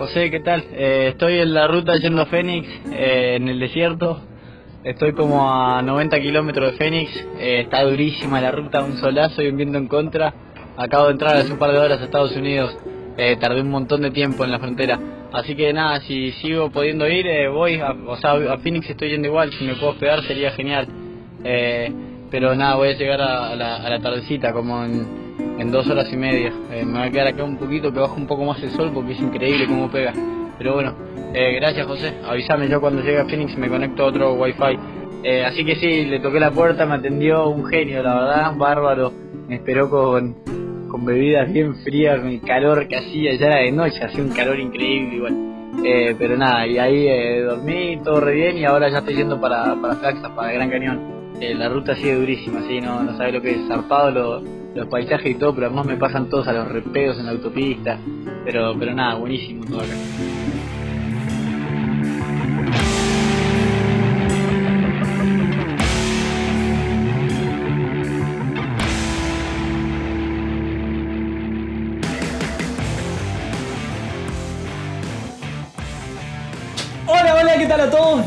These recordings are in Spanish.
José, ¿qué tal? Eh, estoy en la ruta yendo a Fénix, eh, en el desierto. Estoy como a 90 kilómetros de Fénix. Eh, está durísima la ruta, un solazo y un viento en contra. Acabo de entrar hace un par de horas a Estados Unidos. tardé un montón de tiempo en la frontera. Así que nada, si sigo pudiendo ir, voy. A, o sea, a Phoenix estoy yendo igual. Si me puedo hospedar sería genial. pero nada, voy a llegar a, la, a la tardecita, como en en dos horas y media. Eh, me va a quedar acá un poquito que bajo un poco más el sol porque es increíble cómo pega. Pero bueno, eh, gracias José. Avísame yo cuando llegue a Phoenix me conecto a otro wifi. Eh, así que sí, le toqué la puerta, me atendió un genio, la verdad, bárbaro. Me esperó con, con bebidas bien frías, con el calor que hacía, ya era de noche, hacía un calor increíble igual. pero nada, y ahí dormí, todo re bien y ahora ya estoy yendo para, para para Gran Cañón. la ruta sigue durísima, así no, no sabe lo que es zarpado, lo, los paisajes y todo, pero además me pasan todos a los repedos en la autopista. Pero, pero nada, buenísimo todo acá.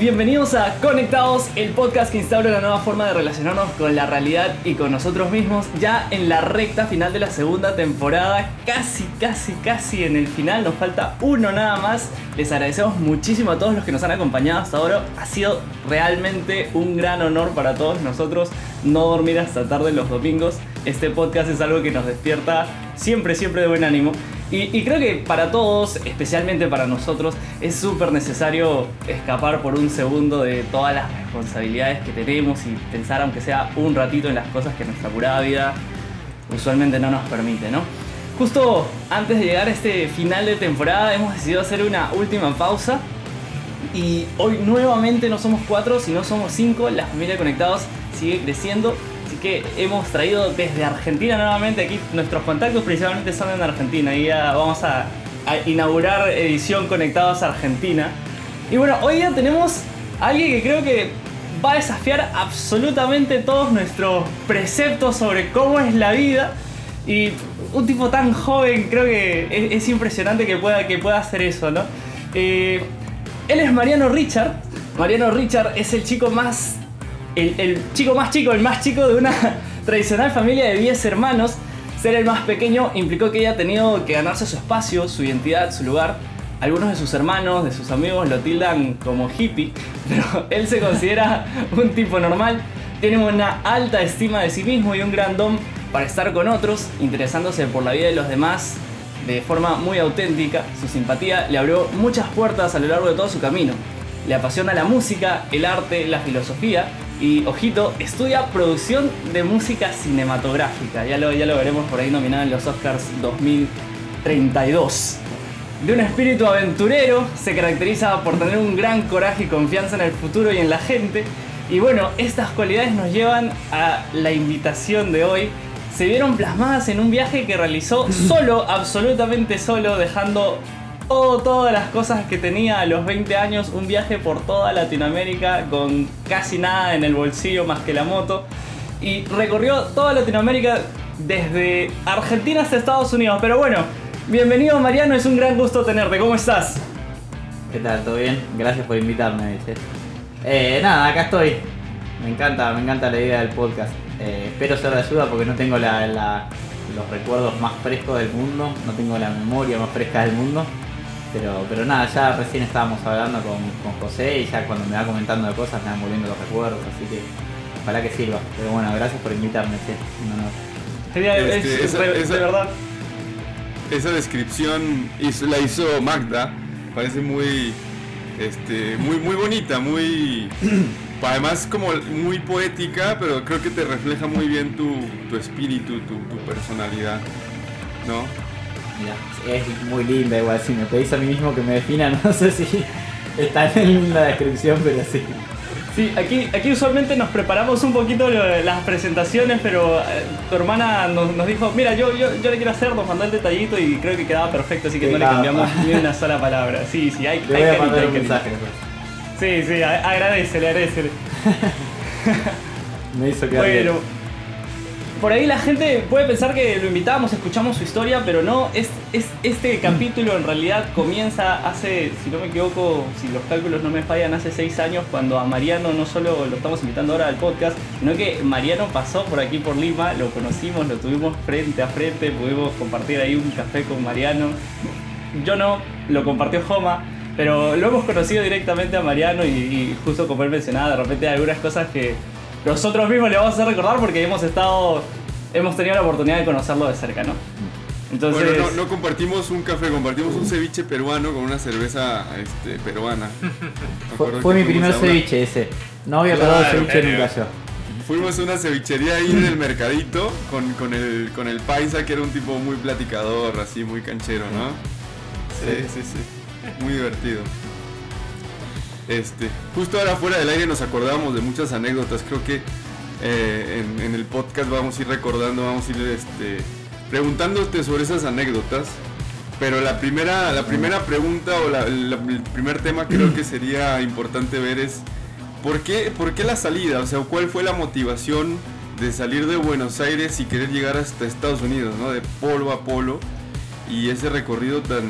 Bienvenidos a Conectados, el podcast que instaura una nueva forma de relacionarnos con la realidad y con nosotros mismos. Ya en la recta final de la segunda temporada, casi, casi, casi en el final, nos falta uno nada más. Les agradecemos muchísimo a todos los que nos han acompañado hasta ahora. Ha sido realmente un gran honor para todos nosotros no dormir hasta tarde los domingos. Este podcast es algo que nos despierta siempre, siempre de buen ánimo. Y, creo que para todos, especialmente para nosotros, es súper necesario escapar por un segundo de todas las responsabilidades que tenemos y pensar, aunque sea un ratito, en las cosas que nuestra curada vida usualmente no nos permite, ¿no? Justo antes de llegar a este final de temporada, hemos decidido hacer una última pausa. Y hoy nuevamente no somos cuatro, sino somos cinco. La familia Conectados sigue creciendo que hemos traído desde Argentina nuevamente. Aquí nuestros contactos principalmente son en Argentina y ya vamos a, inaugurar edición Conectados a Argentina. Y bueno, hoy ya tenemos a alguien que creo que va a desafiar absolutamente todos nuestros preceptos sobre cómo es la vida. Y un tipo tan joven, creo que es, impresionante que pueda, que pueda hacer eso, ¿no? Eh, él es Mariano Richard. Mariano Richard es el chico más el, chico más chico, el más chico de una tradicional familia de 10 hermanos. Ser el más pequeño implicó que haya tenido que ganarse su espacio, su identidad, su lugar. Algunos de sus hermanos, de sus amigos lo tildan como hippie, pero él se considera un tipo normal. Tiene una alta estima de sí mismo y un gran don para estar con otros, interesándose por la vida de los demás de forma muy auténtica. Su simpatía le abrió muchas puertas a lo largo de todo su camino. Le apasiona la música, el arte, la filosofía y ojito, estudia producción de música cinematográfica. Ya lo, ya lo veremos por ahí nominado en los Oscars 2032. De un espíritu aventurero, se caracteriza por tener un gran coraje y confianza en el futuro y en la gente. Y bueno, estas cualidades nos llevan a la invitación de hoy. Se vieron plasmadas en un viaje que realizó solo, absolutamente solo, dejando todas las cosas que tenía a los 20 años, un viaje por toda Latinoamérica con casi nada en el bolsillo más que la moto. Y recorrió toda Latinoamérica desde Argentina hasta Estados Unidos. Pero bueno, bienvenido Mariano, es un gran gusto tenerte. ¿Cómo estás? ¿Qué tal? ¿Todo bien? Gracias por invitarme, eh, nada, acá estoy. Me encanta, me encanta la idea del podcast. Eh, espero ser de ayuda porque no tengo los recuerdos más frescos del mundo, no tengo la memoria más fresca del mundo. Pero, pero nada, ya recién estábamos hablando con, José y ya cuando me va comentando de cosas me van volviendo los recuerdos, así que ojalá que sirva. Pero bueno, gracias por invitarme, sí, este, esa, de verdad. Esa descripción la hizo Magda, parece muy, este, muy, muy bonita, muy, además como muy poética, pero creo que te refleja muy bien tu, espíritu, tu, tu personalidad, ¿no? Es muy linda igual, si me pedís a mí mismo que me defina, no sé si está en la descripción, pero sí. Sí, aquí, aquí usualmente nos preparamos un poquito las presentaciones, pero eh, tu hermana nos, dijo, mira, yo, yo, yo, le quiero hacer, nos mandó el detallito y creo que quedaba perfecto, así que no le cambiamos ni una sola palabra. Sí, sí, hay, le hay voy a un mensaje. Sí, sí, agradecele, agradecele. Me hizo quedar Bueno, por ahí la gente puede pensar que lo invitamos, escuchamos su historia, pero no, es, es, este capítulo en realidad comienza hace, si no me equivoco, si los cálculos no me fallan, hace seis años cuando a Mariano no solo lo estamos invitando ahora al podcast, sino que Mariano pasó por aquí por Lima, lo conocimos, lo tuvimos frente a frente, pudimos compartir ahí un café con Mariano. Yo no, lo compartió Joma. Pero lo hemos conocido directamente a Mariano y, justo como él mencionaba, de repente hay algunas cosas que nosotros mismos le vamos a hacer recordar porque hemos estado, hemos tenido la oportunidad de conocerlo de cerca, ¿no? Entonces... Bueno, no, compartimos un café, compartimos un ceviche peruano con una cerveza este, peruana. fue, mi primer ceviche ese. No había probado ceviche nunca yo. Fuimos a una cevichería ahí en el mercadito con, con, el, con el paisa que era un tipo muy platicador, así muy canchero, ¿no? Sí, sí, sí. Muy divertido. Este, justo ahora fuera del aire nos acordábamos de muchas anécdotas. Creo que eh, en, el podcast vamos a ir recordando, vamos a ir este, preguntándote sobre esas anécdotas. Pero la primera, la primera pregunta o el primer tema creo que sería importante ver es ¿por qué, ¿por qué la salida? O sea, ¿cuál fue la motivación de salir de Buenos Aires y querer llegar hasta Estados Unidos, ¿no? De polo a polo y ese recorrido tan,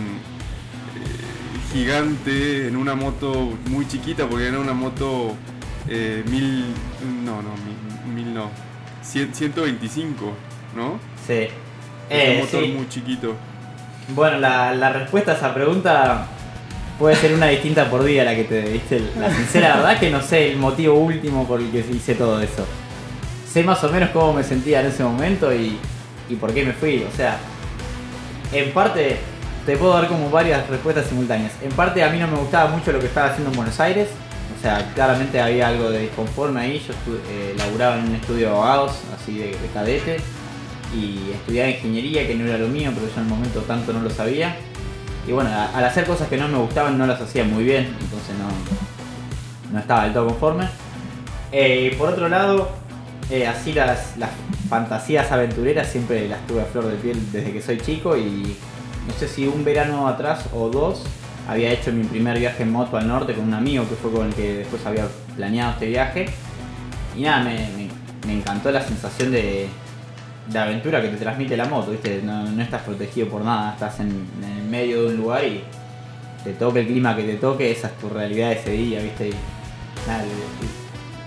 gigante en una moto muy chiquita, porque era una moto eh, mil, no, no, mil, no, 125, ¿no? Sí. Eh, un motor muy chiquito. Bueno, la, la, respuesta a esa pregunta puede ser una distinta por día la que te diste. La sincera verdad que no sé el motivo último por el que hice todo eso. Sé más o menos cómo me sentía en ese momento y, y por qué me fui. O sea, en parte te puedo dar como varias respuestas simultáneas. En parte a mí no me gustaba mucho lo que estaba haciendo en Buenos Aires. O sea, claramente había algo de disconforme ahí. Yo eh, laburaba en un estudio de abogados, así de, cadete. Y estudiaba ingeniería, que no era lo mío, pero yo en el momento tanto no lo sabía. Y bueno, al hacer cosas que no me gustaban no las hacía muy bien, entonces no, no estaba del todo conforme. Eh, por otro lado, eh, así las, las fantasías aventureras siempre las tuve a flor de piel desde que soy chico y no sé si un verano atrás o dos, había hecho mi primer viaje en moto al norte con un amigo que fue con el que después había planeado este viaje. Y nada, me, encantó la sensación de, aventura que te transmite la moto, ¿viste? No, estás protegido por nada, estás en, medio de un lugar y te toque el clima que te toque, esa es tu realidad ese día, ¿viste?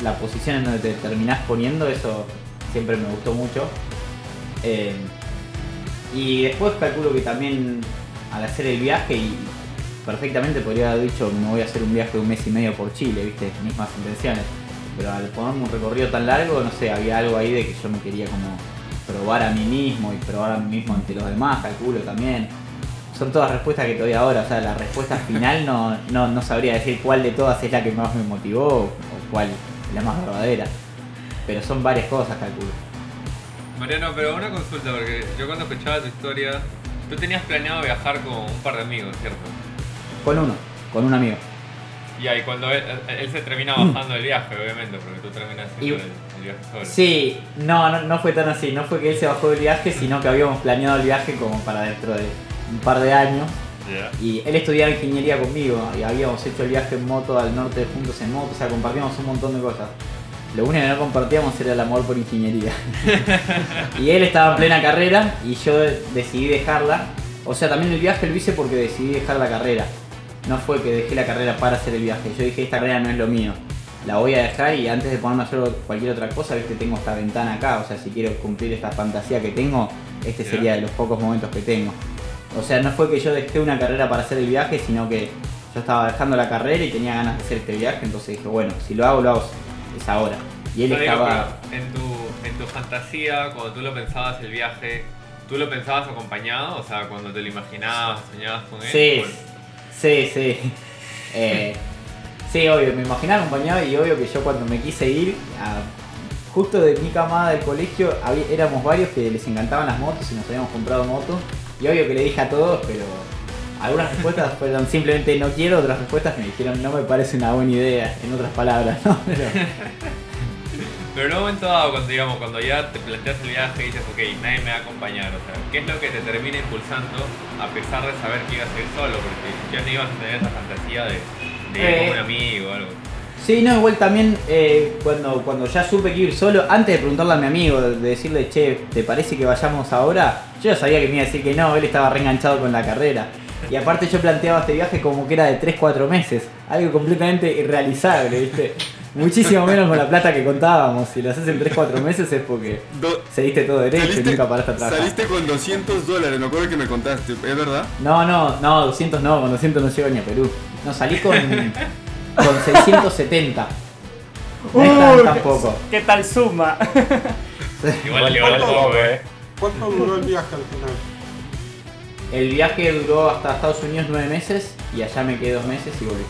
la posición en donde te terminás poniendo, eso siempre me gustó mucho. Eh, y después calculo que también al hacer el viaje y perfectamente podría haber dicho me voy a hacer un viaje de un mes y medio por Chile, viste, mismas intenciones. Pero al ponerme un recorrido tan largo, no sé, había algo ahí de que yo me quería como probar a mí mismo y probar a mí mismo ante los demás, calculo también. Son todas respuestas que todavía ahora, o sea, la respuesta final no, no, no sabría decir cuál de todas es la que más me motivó o cuál la más verdadera. Pero son varias cosas, calculo. Mariano, pero una consulta, porque yo cuando escuchaba tu historia, tú tenías planeado viajar con un par de amigos, ¿cierto? Con uno, con un amigo. Y ahí cuando él, se termina bajando el viaje, obviamente, porque tú terminas haciendo el, viaje solo. Sí, no, no, fue tan así, no fue que él se bajó del viaje, sino que habíamos planeado el viaje como para dentro de un par de años. Y él estudiaba ingeniería conmigo y habíamos hecho el viaje en moto al norte juntos en moto, o sea, compartíamos un montón de cosas. Lo único que no compartíamos era el amor por ingeniería. y él estaba en plena carrera y yo decidí dejarla. O sea, también el viaje lo hice porque decidí dejar la carrera. No fue que dejé la carrera para hacer el viaje. Yo dije, esta carrera no es lo mío. La voy a dejar y antes de ponerme a hacer cualquier otra cosa, viste, tengo esta ventana acá. O sea, si quiero cumplir esta fantasía que tengo, este sería de los pocos momentos que tengo. O sea, no fue que yo dejé una carrera para hacer el viaje, sino que yo estaba dejando la carrera y tenía ganas de hacer este viaje. Entonces dije, bueno, si lo hago, lo hago es ahora. Y él estaba... En tu, en tu fantasía, cuando tú lo pensabas el viaje, ¿tú lo pensabas acompañado? O sea, cuando te lo imaginabas, soñabas con él. Sí, sí, sí. Eh, sí, obvio, me imaginaba acompañado y obvio que yo cuando me quise ir, justo de mi camada del colegio, éramos varios que les encantaban las motos y nos habíamos comprado motos. Y obvio que le dije a todos, pero algunas respuestas fueron simplemente no quiero, otras respuestas me dijeron no me parece una buena idea, en otras palabras, ¿no? Pero... en un momento dado, cuando, digamos, cuando ya te planteas el viaje y dices, ok, nadie me va a acompañar, o sea, ¿qué es lo que te termina impulsando a pesar de saber que ibas a ir solo? Porque ya no ibas a tener esa fantasía de, de un amigo o algo. Sí, no, igual también eh, cuando, cuando ya supe que ir solo, antes de preguntarle a mi amigo, de decirle, che, ¿te parece que vayamos ahora? Yo ya sabía que me iba a decir que no, él estaba reenganchado con la carrera. Y aparte yo planteaba este viaje como que era de 3-4 meses, algo completamente irrealizable, ¿viste? Muchísimo menos con la plata que contábamos. Si lo haces en 3-4 meses es porque seguiste todo derecho y nunca paraste atrás. Saliste con 200 dólares, me acuerdo que me contaste, ¿es verdad? No, no, no, 200 no, con 200 no llego ni a Perú. No, salí con con 670. No es tampoco. ¿Qué tal suma? igual, igual eh. eh. ¿Cuánto duró el viaje al final? El viaje duró hasta Estados Unidos nueve meses y allá me quedé dos meses y volví.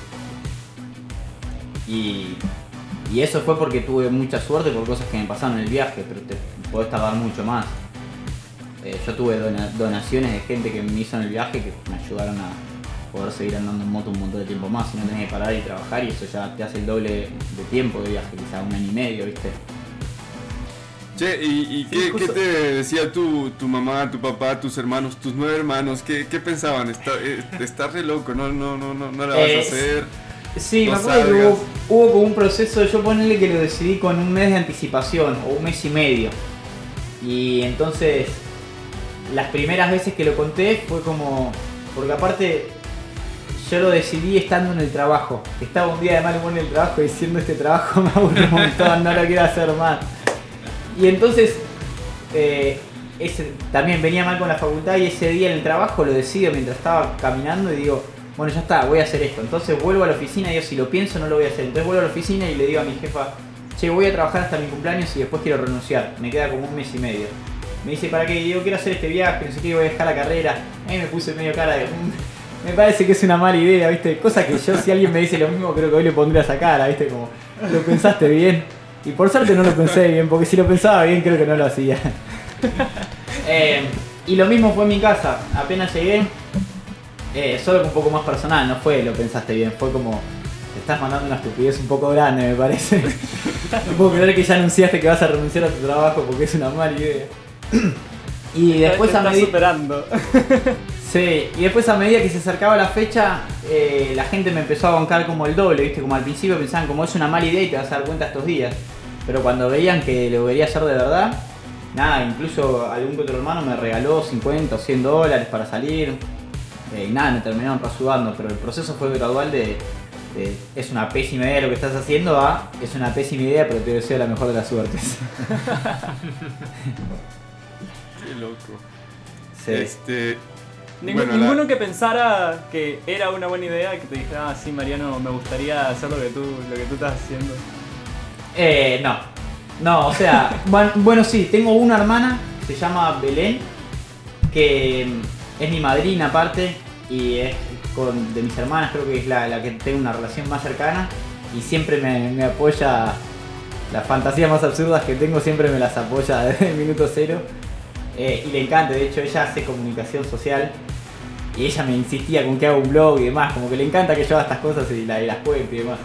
Y, y eso fue porque tuve mucha suerte por cosas que me pasaron en el viaje, pero te podés tardar mucho más. Eh, yo tuve donaciones de gente que me hizo en el viaje que me ayudaron a, poder seguir andando en moto un montón de tiempo más, si no tenés que parar y trabajar y eso ya te hace el doble de tiempo de viaje, quizá un año y medio, ¿viste? Che, ¿y, qué, te decía tu, tu mamá, tu papá, tus hermanos, tus nueve hermanos? ¿Qué, qué pensaban? Está, eh, estás re loco, no, no, no, no, no la vas a hacer. Sí, me acuerdo que hubo, hubo, como un proceso, yo ponerle que lo decidí con un mes de anticipación o un mes y medio. Y entonces, las primeras veces que lo conté fue como, porque aparte yo lo decidí estando en el trabajo. Estaba un día de mal humor en el trabajo diciendo este trabajo me aburre un montón, no lo quiero hacer más. Y entonces eh, también venía mal con la facultad y ese día en el trabajo lo decido mientras estaba caminando y digo, bueno ya está, voy a hacer esto. Entonces vuelvo a la oficina y digo, si lo pienso no lo voy a hacer. Entonces vuelvo a la oficina y le digo a mi jefa, che, voy a trabajar hasta mi cumpleaños y después quiero renunciar. Me queda como un mes y medio. Me dice, ¿para qué? Yo quiero hacer este viaje, no sé qué, voy a dejar la carrera. Ahí me puse medio cara de... Me parece que es una mala idea, ¿viste? Cosa que yo, si alguien me dice lo mismo, creo que hoy le pondría esa cara, ¿viste? Como, lo pensaste bien. Y por suerte no lo pensé bien, porque si lo pensaba bien, creo que no lo hacía. Eh, y lo mismo fue en mi casa. Apenas llegué, eh, solo que un poco más personal, no fue lo pensaste bien, fue como, te estás mandando una estupidez un poco grande, me parece. no puedo creer que ya anunciaste que vas a renunciar a tu trabajo porque es una mala idea. y después a medida. superando. Sí, y después a medida que se acercaba la fecha, eh, la gente me empezó a bancar como el doble, ¿viste? Como al principio pensaban como es una mala idea y te vas a dar cuenta estos días. Pero cuando veían que lo quería hacer de verdad, nada, incluso algún otro hermano me regaló 50 o 100 dólares para salir. Eh, y nada, me terminaron rasudando, pero el proceso fue gradual de, es una pésima idea lo que estás haciendo a es una pésima idea, pero te deseo la mejor de las suertes. Qué loco. Sí. Este, ninguno que pensara que era una buena idea, que te dijera, ah, sí, Mariano, me gustaría hacer lo que tú, lo que tú estás haciendo. Eh, no. No, o sea, bueno, sí, tengo una hermana, se llama Belén, que es mi madrina aparte, y es con, de mis hermanas, creo que es la, que tengo una relación más cercana, y siempre me, apoya, las fantasías más absurdas que tengo siempre me las apoya desde el minuto cero. Eh, y le encanta, de hecho ella hace comunicación social y ella me insistía con que haga un blog y demás, como que le encanta que yo haga estas cosas y, las cuente y demás.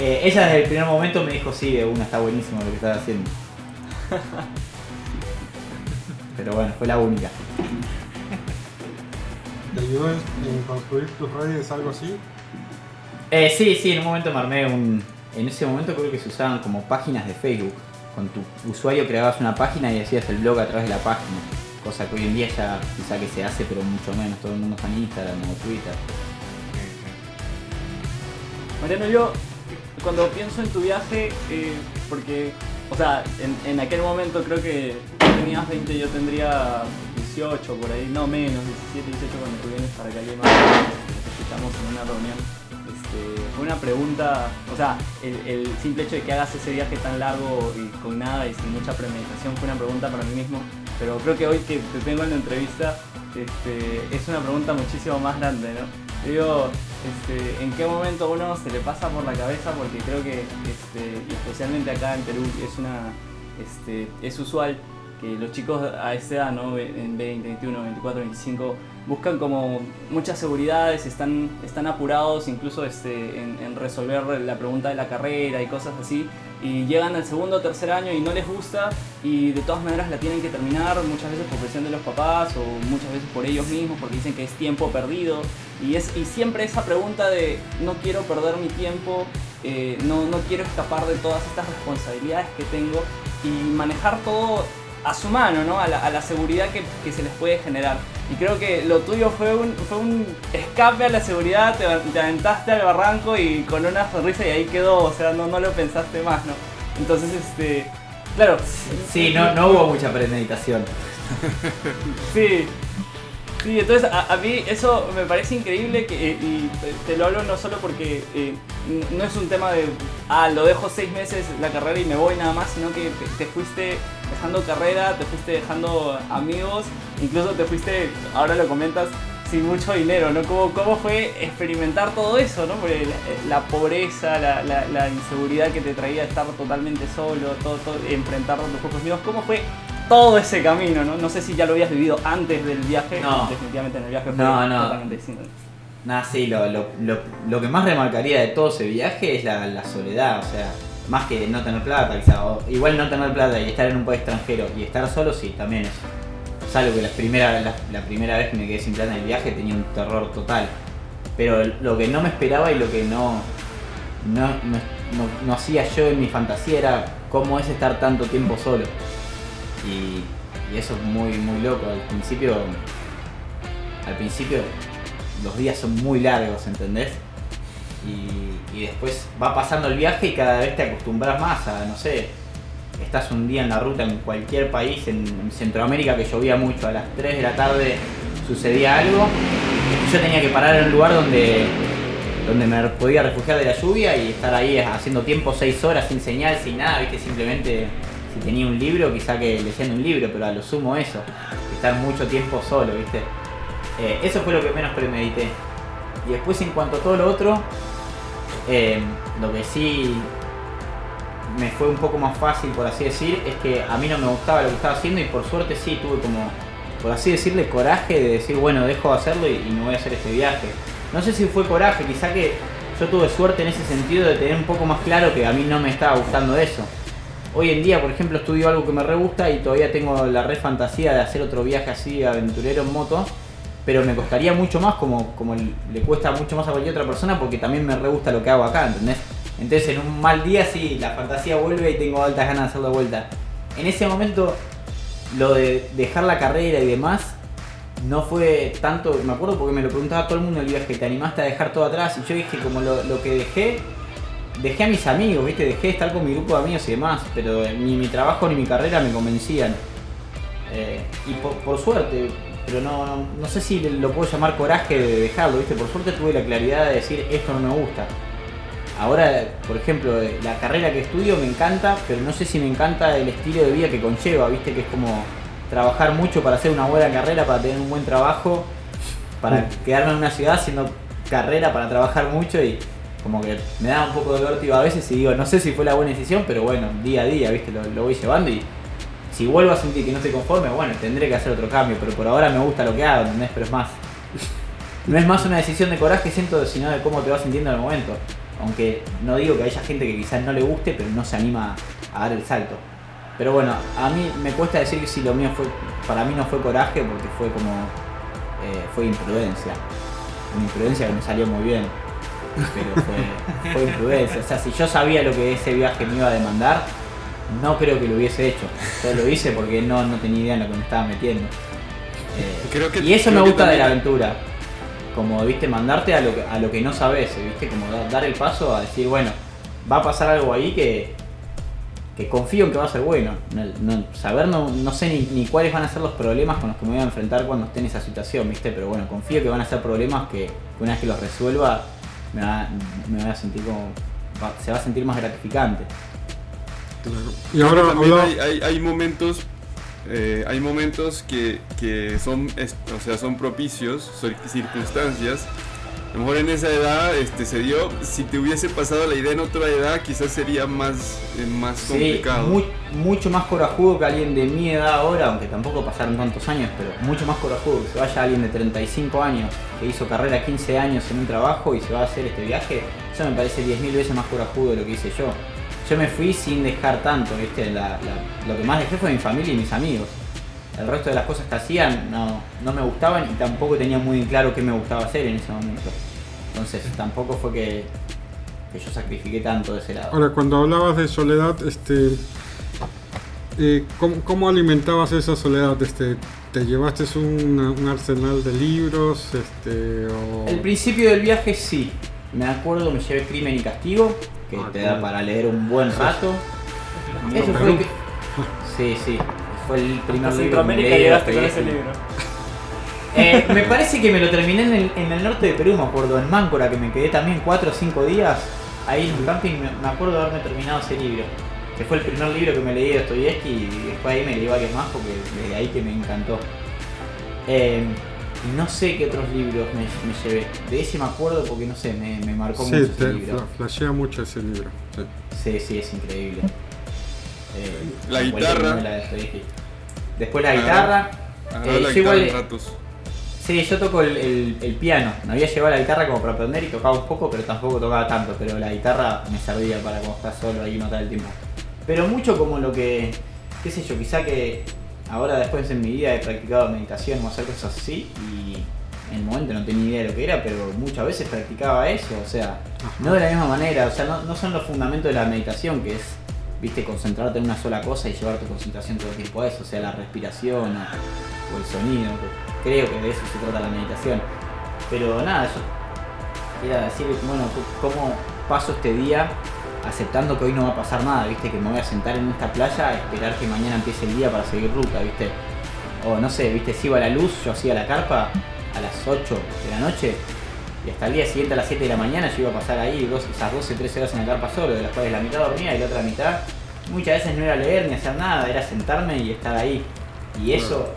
Eh, ella desde el primer momento me dijo, sí, de una, está buenísimo lo que estás haciendo. Pero bueno, fue la única. ¿Te ayudó en construir tus redes, algo así? Eh, sí, sí, en un momento me armé un... En ese momento creo que se usaban como páginas de Facebook con tu usuario creabas una página y hacías el blog a través de la página. Cosa que hoy en día ya quizá que se hace, pero mucho menos. Todo el mundo está en Instagram o Twitter. Mariano, yo cuando pienso en tu viaje, eh, porque, o sea, en, aquel momento creo que tenías 20, yo tendría 18 por ahí, no menos, 17, 18 cuando tú vienes para Calima, estamos en una reunión este, fue una pregunta, o sea, el, simple hecho de que hagas ese viaje tan largo y con nada y sin mucha premeditación fue una pregunta para mí mismo, pero creo que hoy que te tengo en la entrevista este, es una pregunta muchísimo más grande, ¿no? Digo, este, ¿en qué momento uno se le pasa por la cabeza? Porque creo que, especialmente acá en Perú, es una, es usual que los chicos a esa edad, ¿no? en 20, 21, 24, 25, buscan como muchas seguridades, están, están apurados incluso este, en, resolver la pregunta de la carrera y cosas así, y llegan al segundo o tercer año y no les gusta y de todas maneras la tienen que terminar, muchas veces por presión de los papás o muchas veces por ellos mismos porque dicen que es tiempo perdido, y, es, y siempre esa pregunta de no quiero perder mi tiempo eh, no, no quiero escapar de todas estas responsabilidades que tengo y manejar todo a su mano, ¿no? A la, seguridad que, se les puede generar. Y creo que lo tuyo fue un, fue un escape a la seguridad, te, aventaste al barranco y con una sonrisa y ahí quedó, o sea, no, no lo pensaste más, ¿no? Entonces, este, claro. Sí, no, no hubo mucha premeditación. sí, Sí, entonces a, mí eso me parece increíble que, y te lo hablo no solo porque eh, no es un tema de, ah, lo dejo seis meses la carrera y me voy nada más, sino que te, fuiste dejando carrera, te fuiste dejando amigos, incluso te fuiste, ahora lo comentas, sin mucho dinero, ¿no? ¿Cómo, cómo fue experimentar todo eso, ¿no? Porque la, pobreza, la, inseguridad que te traía estar totalmente solo, todo, todo enfrentar los propios miedos, ¿cómo fue todo ese camino, ¿no? No sé si ya lo habías vivido antes del viaje. No. Definitivamente en el viaje fue no, no. totalmente distinto. Nada, sí, lo, lo, lo, que más remarcaría de todo ese viaje es la, la soledad, o sea, más que no tener plata, quizá, igual no tener plata y estar en un país extranjero y estar solo, sí, también es. Salvo que la primera, la, primera vez que me quedé sin plata en el viaje tenía un terror total. Pero lo que no me esperaba y lo que no, no, no, no hacía yo en mi fantasía era cómo es estar tanto tiempo solo. Y, eso es muy, muy loco. Al principio, al principio los días son muy largos, ¿entendés? Y, después va pasando el viaje y cada vez te acostumbras más a, no sé, estás un día en la ruta en cualquier país, en, Centroamérica que llovía mucho, a las 3 de la tarde sucedía algo, yo tenía que parar en un lugar donde, donde me podía refugiar de la lluvia y estar ahí haciendo tiempo 6 horas sin señal, sin nada, que simplemente si tenía un libro, quizá que leyendo un libro, pero a lo sumo eso, estar mucho tiempo solo, ¿viste? Eh, eso fue lo que menos premedité. Y después en cuanto a todo lo otro, eh, lo que sí me fue un poco más fácil, por así decir, es que a mí no me gustaba lo que estaba haciendo y por suerte sí tuve como, por así decirle, coraje de decir, bueno, dejo de hacerlo y, y me voy a hacer este viaje. No sé si fue coraje, quizá que yo tuve suerte en ese sentido de tener un poco más claro que a mí no me estaba gustando eso. Hoy en día, por ejemplo, estudio algo que me re gusta y todavía tengo la re fantasía de hacer otro viaje así aventurero en moto, pero me costaría mucho más como, como le cuesta mucho más a cualquier otra persona porque también me re gusta lo que hago acá, ¿entendés? Entonces en un mal día sí, la fantasía vuelve y tengo altas ganas de hacer la vuelta. En ese momento, lo de dejar la carrera y demás, no fue tanto, me acuerdo porque me lo preguntaba todo el mundo el viaje, te animaste a dejar todo atrás y yo dije como lo, que dejé dejé a mis amigos, ¿viste? Dejé de estar con mi grupo de amigos y demás, pero ni mi trabajo ni mi carrera me convencían. Eh, y por, suerte, pero no, no, sé si lo puedo llamar coraje de dejarlo, ¿viste? Por suerte tuve la claridad de decir esto no me gusta. Ahora, por ejemplo, eh, la carrera que estudio me encanta, pero no sé si me encanta el estilo de vida que conlleva, ¿viste? Que es como trabajar mucho para hacer una buena carrera, para tener un buen trabajo, para quedarme en una ciudad haciendo carrera, para trabajar mucho y como que me da un poco de vértigo a veces y digo, no sé si fue la buena decisión, pero bueno, día a día, viste, lo, voy llevando y si vuelvo a sentir que no estoy conforme, bueno, tendré que hacer otro cambio, pero por ahora me gusta lo que hago, ¿entendés? Pero es más, no es más una decisión de coraje, siento, sino de cómo te vas sintiendo en el momento. Aunque no digo que haya gente que quizás no le guste, pero no se anima a dar el salto. Pero bueno, a mí me cuesta decir que si lo mío fue, para mí no fue coraje porque fue como, eh, fue imprudencia. Una imprudencia que me salió muy bien pero fue, fue imprudencia. O sea, si yo sabía lo que ese viaje me iba a demandar, no creo que lo hubiese hecho. Yo lo hice porque no, no tenía idea en lo que me estaba metiendo. Eh, y eso me gusta de la aventura. Como, viste, mandarte a lo que, a lo que no sabes, viste, como dar el paso a decir, bueno, va a pasar algo ahí que, que confío en que va a ser bueno. saber no, no sé ni, ni, cuáles van a ser los problemas con los que me voy a enfrentar cuando esté en esa situación, viste, pero bueno, confío que van a ser problemas que una vez que los resuelva me va, me a sentir como. se va a sentir más gratificante. Y ahora, también hay, hay, momentos. Eh, hay momentos que, que son, o sea, son propicios, circunstancias a lo mejor en esa edad este, se dio. Si te hubiese pasado la idea en otra edad, quizás sería más, eh, más complicado. mucho más corajudo que alguien de mi edad ahora, aunque tampoco pasaron tantos años, pero mucho más corajudo que se vaya alguien de 35 años que hizo carrera 15 años en un trabajo y se va a hacer este viaje. Eso me parece 10.000 veces más corajudo de lo que hice yo. Yo me fui sin dejar tanto, ¿viste? lo que más dejé fue mi familia y mis amigos. El resto de las cosas que hacían no, no me gustaban y tampoco tenía muy claro qué me gustaba hacer en ese momento. Entonces tampoco fue que, que yo sacrifiqué tanto de ese lado. Ahora, cuando hablabas de soledad, este, eh, ¿cómo, cómo alimentabas esa soledad? Este, ¿Te llevaste un, un arsenal de libros? Este, o... El principio del viaje sí. Me acuerdo, me llevé Crimen y Castigo, que Ah, te da para leer un buen rato. Eso fue que- Sí, sí. Fue el primer libro que me de llegaste con ese libro. Eh, me parece que me lo terminé en el, en el norte de Perú, me acuerdo, en Máncora, que me quedé también 4 o 5 días ahí en un camping. Me, acuerdo de haberme terminado ese libro, que fue el primer libro que me leí de Dostoyevsky y después ahí me leí varios más porque desde ahí que me encantó. Eh, no sé qué otros libros me, me llevé. De ese me acuerdo porque no sé, me, me marcó Sí, mucho ese te libro. fla- flashea mucho ese libro. sí. Sí, sí, es increíble. Eh, La guitarra. de. Después la guitarra. Agarrar Eh, la yo guitarra igual- ratos. Sí, yo toco el, el- el piano. Me había llevado la guitarra como para aprender y tocaba un poco, pero tampoco tocaba tanto. Pero la guitarra me servía para cuando estás solo ahí matar el tiempo. Pero mucho como lo que, qué sé yo, quizá que ahora después en mi vida he practicado meditación o hacer cosas así y en el momento no tenía idea de lo que era, pero muchas veces practicaba eso. O sea, no de la misma manera. O sea, no, no son los fundamentos de la meditación que es, viste, concentrarte en una sola cosa y llevar tu concentración todo el tiempo a eso. O sea, la respiración o, o el sonido. que Creo que de eso se trata la meditación. Pero nada, yo quería decir, bueno, cómo paso este día aceptando que hoy no va a pasar nada, viste, que me voy a sentar en esta playa a esperar que mañana empiece el día para seguir ruta, viste. O no sé, viste, si iba a la luz, yo hacía la carpa a las 8 de la noche y hasta el día siguiente a las 7 de la mañana yo iba a pasar ahí dos, esas 12, 13 horas en la carpa solo, de las cuales la mitad dormía y la otra mitad. Muchas veces no era leer ni hacer nada, era sentarme y estar ahí. Y eso,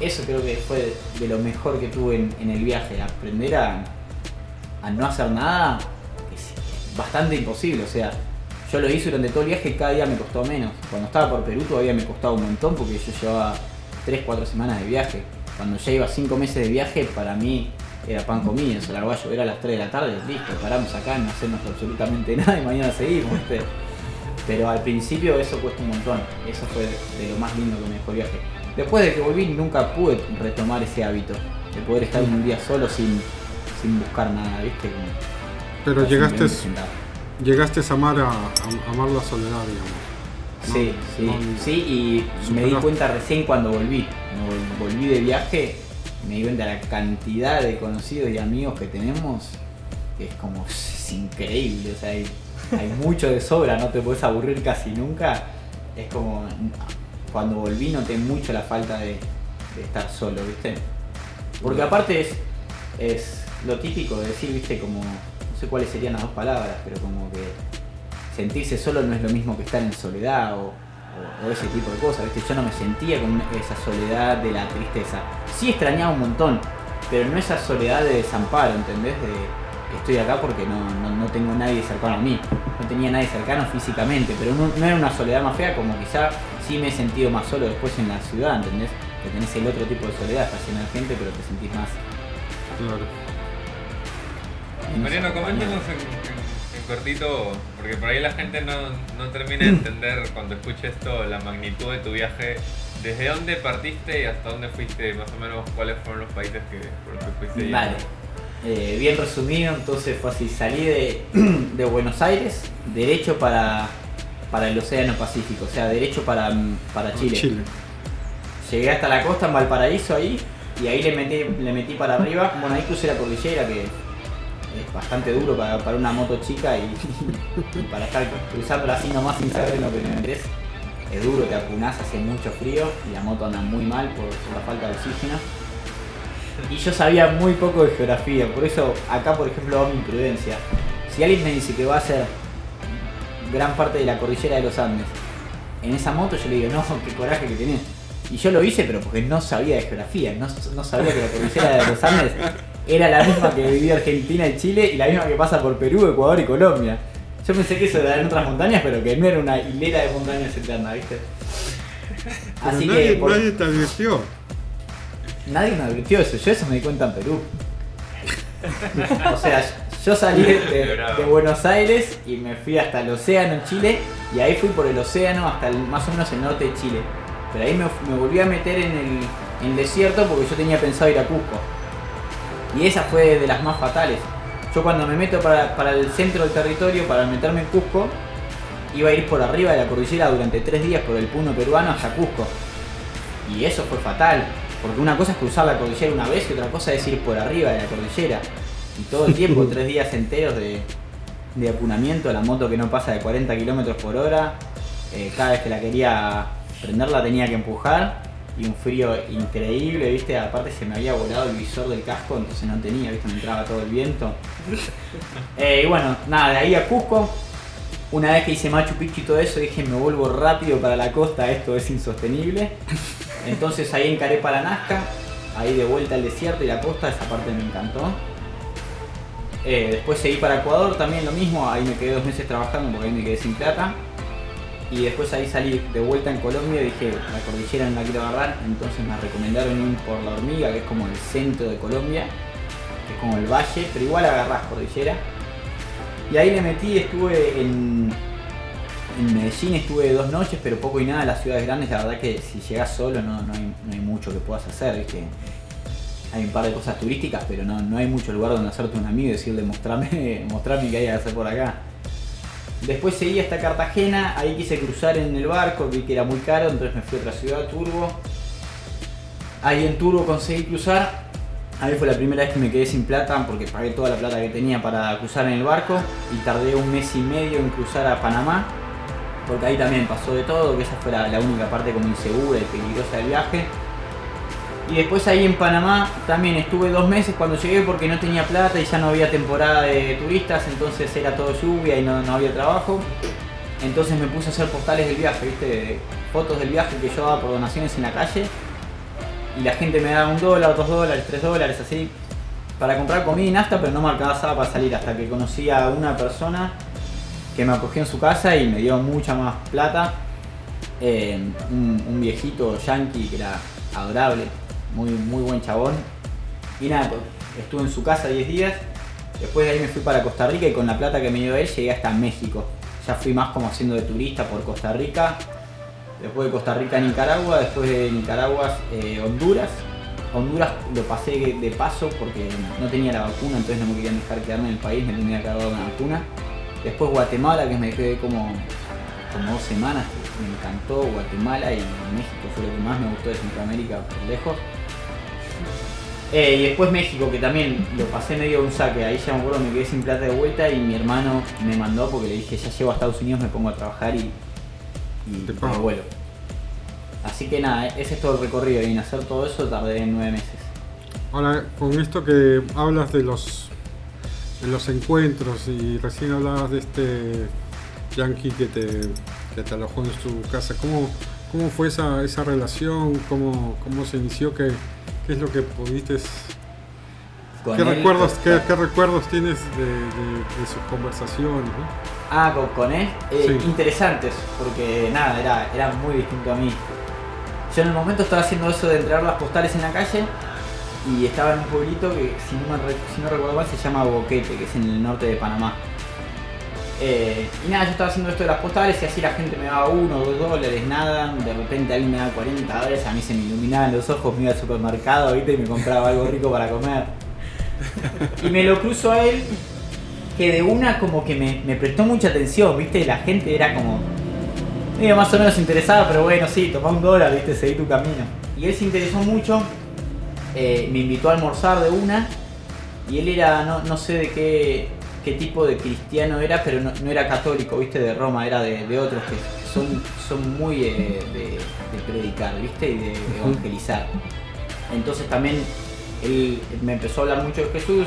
eso creo que fue de, lo mejor que tuve en, en el viaje, aprender a, a no hacer nada bastante imposible. O sea, yo lo hice durante todo el viaje cada día me costó menos. Cuando estaba por Perú todavía me costaba un montón porque yo llevaba 3-4 semanas de viaje. Cuando ya iba 5 meses de viaje, para mí era pan comido. O sea, largaba a llover a las 3 de la tarde, listo, paramos acá, no hacemos absolutamente nada y mañana seguimos. Pero al principio eso cuesta un montón. Eso fue de lo más lindo que me dejó el viaje. Después de que volví nunca pude retomar ese hábito de poder estar un día solo sin, sin buscar nada, ¿viste? Como Pero llegaste, llegaste a amar, a, a- amar la soledad, digamos. Sí, sí, no, sí, y me di cuenta recién cuando volví. Cuando volví de viaje, me di cuenta de la cantidad de conocidos y amigos que tenemos, es como, es increíble, o sea, hay, hay mucho de sobra, no te puedes aburrir casi nunca. Es como, cuando volví noté mucho la falta de, de estar solo, ¿viste? Porque aparte es, es lo típico de decir, ¿viste? Como, sé cuáles serían las dos palabras, pero como que sentirse solo no es lo mismo que estar en soledad o, ese tipo de cosas, ¿viste? Yo no me sentía con esa soledad de la tristeza. Sí extrañaba un montón, pero no esa soledad de desamparo, ¿entendés? De estoy acá porque no, no- no tengo nadie cercano a mí. No tenía nadie cercano físicamente, pero no, no era una soledad más fea como quizá sí me he sentido más solo después en la ciudad, ¿entendés? Que tenés el otro tipo de soledad, estás llena de gente, pero te sentís más. Claro. Mariano, coméntanos en, en- en cortito, porque por ahí la gente no, no termina de entender cuando escucha esto la magnitud de tu viaje. ¿Desde dónde partiste y hasta dónde fuiste? Más o menos, ¿cuáles fueron los países que, por los que fuiste? Vale. Eh, bien resumido, entonces fue así, salí de, de Buenos Aires, derecho para, para el Océano Pacífico, o sea, derecho para, para Chile. Chile. Llegué hasta la costa en Valparaíso ahí, y ahí le metí, le metí para arriba, bueno, ahí crucé la cordillera que es bastante duro para, para una moto chica y, para estar cruzándola así nomás sin saber lo que te metes. Es duro, te apunás, hace mucho frío y la moto anda muy mal por, por la falta de oxígeno. Y yo sabía muy poco de geografía, por eso acá por ejemplo va mi imprudencia. Si alguien me dice que va a ser gran parte de la cordillera de los Andes, en esa moto yo le digo, no, qué coraje que tenés. Y yo lo hice, pero porque no sabía de geografía, no, no sabía que la cordillera de los Andes era la misma que divide Argentina y Chile y la misma que pasa por Perú, Ecuador y Colombia. Yo pensé que eso era en otras montañas, pero que no era una hilera de montañas eterna, ¿viste? Pero Así nadie, que por- nadie te advirtió. Nadie me advirtió eso, yo eso me di cuenta en Perú. O sea, yo salí de, de Buenos Aires y me fui hasta el océano en Chile y ahí fui por el océano hasta el- más o menos el norte de Chile. Pero ahí me, me volví a meter en el, en el desierto porque yo tenía pensado ir a Cusco. Y esa fue de las más fatales. Yo cuando me meto para, para el centro del territorio, para meterme en Cusco, iba a ir por arriba de la cordillera durante tres días por el Puno peruano hasta Cusco. Y eso fue fatal, porque una cosa es cruzar la cordillera una vez y otra cosa es ir por arriba de la cordillera. Y todo el tiempo, tres días enteros de, de apunamiento, la moto que no pasa de 40 kilómetros por hora, eh, cada vez que la quería prender la tenía que empujar y un frío increíble, viste, aparte se me había volado el visor del casco, entonces no tenía, viste, me entraba todo el viento. Eh, y bueno, nada, de ahí a Cusco, una vez que hice Machu Picchu y todo eso, dije me vuelvo rápido para la costa, esto es insostenible. Entonces ahí encaré para Nazca, ahí de vuelta al desierto y la costa, esa parte me encantó. Eh, después seguí para Ecuador, también lo mismo, ahí me quedé dos meses trabajando porque ahí me quedé sin plata. Y después ahí salí de vuelta en Colombia y dije, la cordillera no la quiero agarrar, entonces me recomendaron ir por La Hormiga, que es como el centro de Colombia, que es como el valle, pero igual agarrás cordillera. Y ahí le metí, estuve en, Medellín, estuve dos noches, pero poco y nada, las ciudades grandes, la verdad que si llegas solo no, no, hay, no hay mucho que puedas hacer, ¿viste? hay un par de cosas turísticas, pero no, no hay mucho lugar donde hacerte un amigo y decirle mostrame, mostrame qué hay que hacer por acá. Después seguí hasta Cartagena, ahí quise cruzar en el barco, vi que era muy caro, entonces me fui a otra ciudad, Turbo. Ahí en Turbo conseguí cruzar, ahí fue la primera vez que me quedé sin plata porque pagué toda la plata que tenía para cruzar en el barco y tardé un mes y medio en cruzar a Panamá, porque ahí también pasó de todo, que esa fue la, la única parte como insegura y peligrosa del viaje. Y después ahí en Panamá también estuve dos meses cuando llegué porque no tenía plata y ya no había temporada de turistas, entonces era todo lluvia y no, no había trabajo. Entonces me puse a hacer postales del viaje, ¿viste? Fotos del viaje que yo daba por donaciones en la calle. Y la gente me daba un dólar, dos dólares, tres dólares, así. Para comprar comida y nafta, pero no me alcanzaba para salir hasta que conocí a una persona que me acogió en su casa y me dio mucha más plata. Eh, un, un viejito yankee que era adorable, muy, muy buen chabón. Y nada, pues, estuve en su casa 10 días. Después de ahí me fui para Costa Rica y con la plata que me dio él llegué hasta México. Ya fui más como haciendo de turista por Costa Rica. Después de Costa Rica Nicaragua, después de Nicaragua eh, Honduras. Honduras lo pasé de paso porque no tenía la vacuna, entonces no me querían dejar quedarme en el país, me tenía que dado una vacuna. Después Guatemala, que me quedé como, como dos semanas, me encantó Guatemala y México fue lo que más me gustó de Centroamérica lejos. Eh, y después México, que también lo pasé medio un saque. Ahí ya me acuerdo, me quedé sin plata de vuelta y mi hermano me mandó porque le dije, ya llego a Estados Unidos, me pongo a trabajar y, y Te me vuelo. Así que nada, ese es todo el recorrido y en hacer todo eso tardé nueve meses. Ahora, con esto que hablas de los de los encuentros y recién hablabas de este yankee que te, que te alojó en su casa, ¿cómo, cómo fue esa, esa relación? ¿Cómo, ¿Cómo se inició? ¿Qué, qué es lo que pudiste... ¿Qué recuerdos, qué, qué recuerdos tienes de, de- de sus conversaciones? ¿no? Ah, con, con él, eh, Sí. interesantes, porque nada, era, era muy distinto a mí. Yo en el momento estaba haciendo eso de entregar las postales en la calle y estaba en un pueblito que, no, si no recuerdo mal, se llama Boquete, que es en el norte de Panamá. Eh, y nada, yo estaba haciendo esto de las postales y así la gente me daba uno, dos dólares, nada. De repente alguien me daba 40 dólares, a mí se me iluminaban los ojos, me iba al supermercado, ¿viste? Y me compraba algo rico para comer. Y me lo cruzo a él que de una como que me, me prestó mucha atención, ¿viste? La gente era como medio más o menos interesada, pero bueno, sí, toma un dólar, ¿viste? Seguí tu camino. Y él se interesó mucho, eh, me invitó a almorzar de una, y él era, no, no sé de qué, qué tipo de cristiano era, pero no, no era católico, ¿viste? De Roma, era de, de otros que son, son muy eh, de, de predicar, ¿viste? Y de evangelizar. Entonces también él me empezó a hablar mucho de Jesús,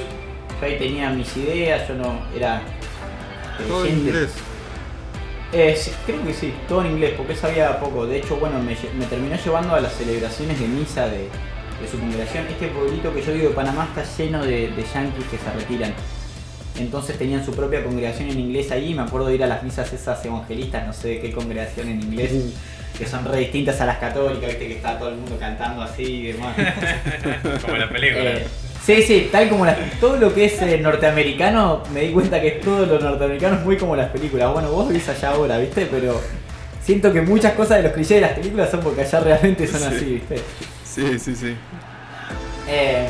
yo ahí tenía mis ideas, yo no era Todo en inglés. Eh, sí, creo que sí, todo en inglés, porque sabía poco. De hecho, bueno, me, terminó llevando a las celebraciones de misa de, de su congregación. Este pueblito que yo digo de Panamá está lleno de, de yanquis que se retiran. Entonces tenían su propia congregación en inglés allí. Me acuerdo de ir a las misas esas evangelistas, no sé de qué congregación en inglés, que son re distintas a las católicas, viste que está todo el mundo cantando así y demás. Como en la película. Eh, sí, sí, tal como las, todo lo que es eh, norteamericano, me di cuenta que todo lo norteamericano es muy como las películas. Bueno, vos vivís allá ahora, ¿viste? Pero siento que muchas cosas de los clichés de las películas son porque allá realmente son Sí. así, ¿viste? Sí, sí, sí. Eh,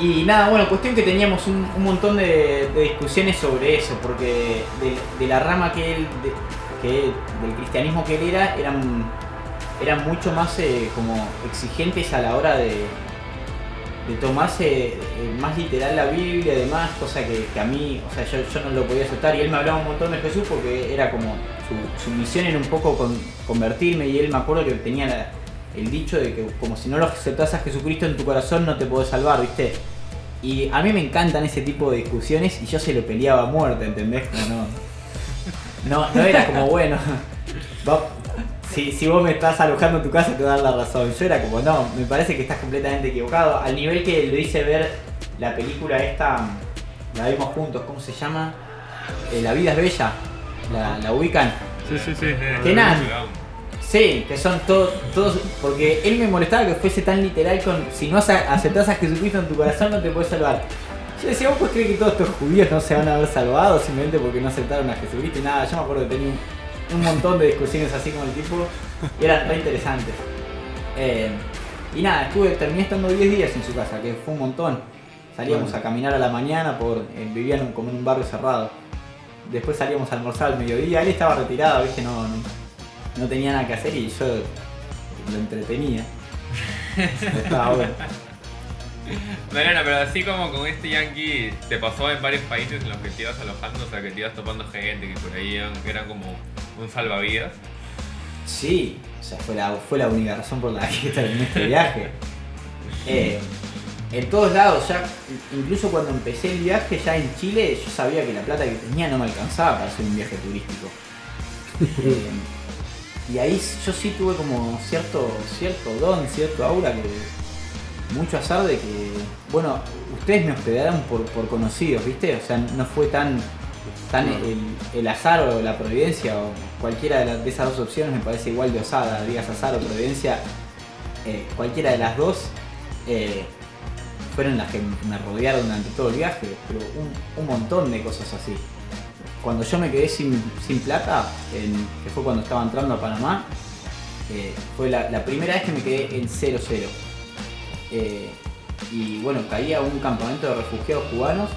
Y nada, bueno, cuestión que teníamos un, montón de, discusiones sobre eso, porque de, la rama que él, del cristianismo que él era, eran, eran mucho más eh, como exigentes a la hora de, tomarse eh, más literal la Biblia y demás, cosa que, a mí, o sea, yo, no lo podía aceptar. Y él me hablaba un montón de Jesús porque era como, su, misión era un poco con, convertirme y él me acuerdo que tenía el dicho de que como si no lo aceptas a Jesucristo en tu corazón no te podés salvar, ¿viste? Y a mí me encantan ese tipo de discusiones y yo se lo peleaba a muerte, ¿entendés? No, no, no era como, bueno, si, si vos me estás alojando en tu casa te voy a dar la razón. Yo era como, no, me parece que estás completamente equivocado. Al nivel que lo hice ver la película esta, la vimos juntos, ¿cómo se llama? Eh, la vida es bella, la, la ubican. Sí, sí, sí. Que nada, Sí, que son todos, todos, porque él me molestaba que fuese tan literal con, si no aceptás a Jesucristo en tu corazón no te puedes salvar. Yo decía, vos pues crees que todos estos judíos no se van a haber salvado simplemente porque no aceptaron a Jesucristo y nada, yo me acuerdo que tenía un, montón de discusiones así con el tipo y eran re interesantes. Eh, y nada, estuve, terminé estando 10 días en su casa, que fue un montón. Salíamos a caminar a la mañana, por, eh, vivían como en un barrio cerrado. Después salíamos a almorzar al mediodía, él estaba retirado, viste, no no tenía nada que hacer y yo lo entretenía. Estaba bueno. Mariana, pero así como con este Yankee, ¿te pasó en varios países en los que te ibas alojando? O sea, que te ibas topando gente que por ahí eran, como un salvavidas. Sí, o sea, fue la, fue la única razón por la que terminé este viaje. Eh, en todos lados, ya, incluso cuando empecé el viaje, ya en Chile, yo sabía que la plata que tenía no me alcanzaba para hacer un viaje turístico. Eh, y ahí yo sí tuve como cierto, cierto don, cierto aura que. Mucho azar de que. Bueno, ustedes me hospedaron por, por conocidos, ¿viste? O sea, no fue tan. tan el, azar o la providencia o cualquiera de, esas dos opciones me parece igual de osada. Digas azar o providencia, eh, cualquiera de las dos. Eh, fueron las que me rodearon durante todo el viaje, pero un, un montón de cosas así cuando yo me quedé sin, plata, que fue cuando estaba entrando a Panamá, eh, fue la, primera vez que me quedé en 0-0. Eh, y bueno, caí a un campamento de refugiados cubanos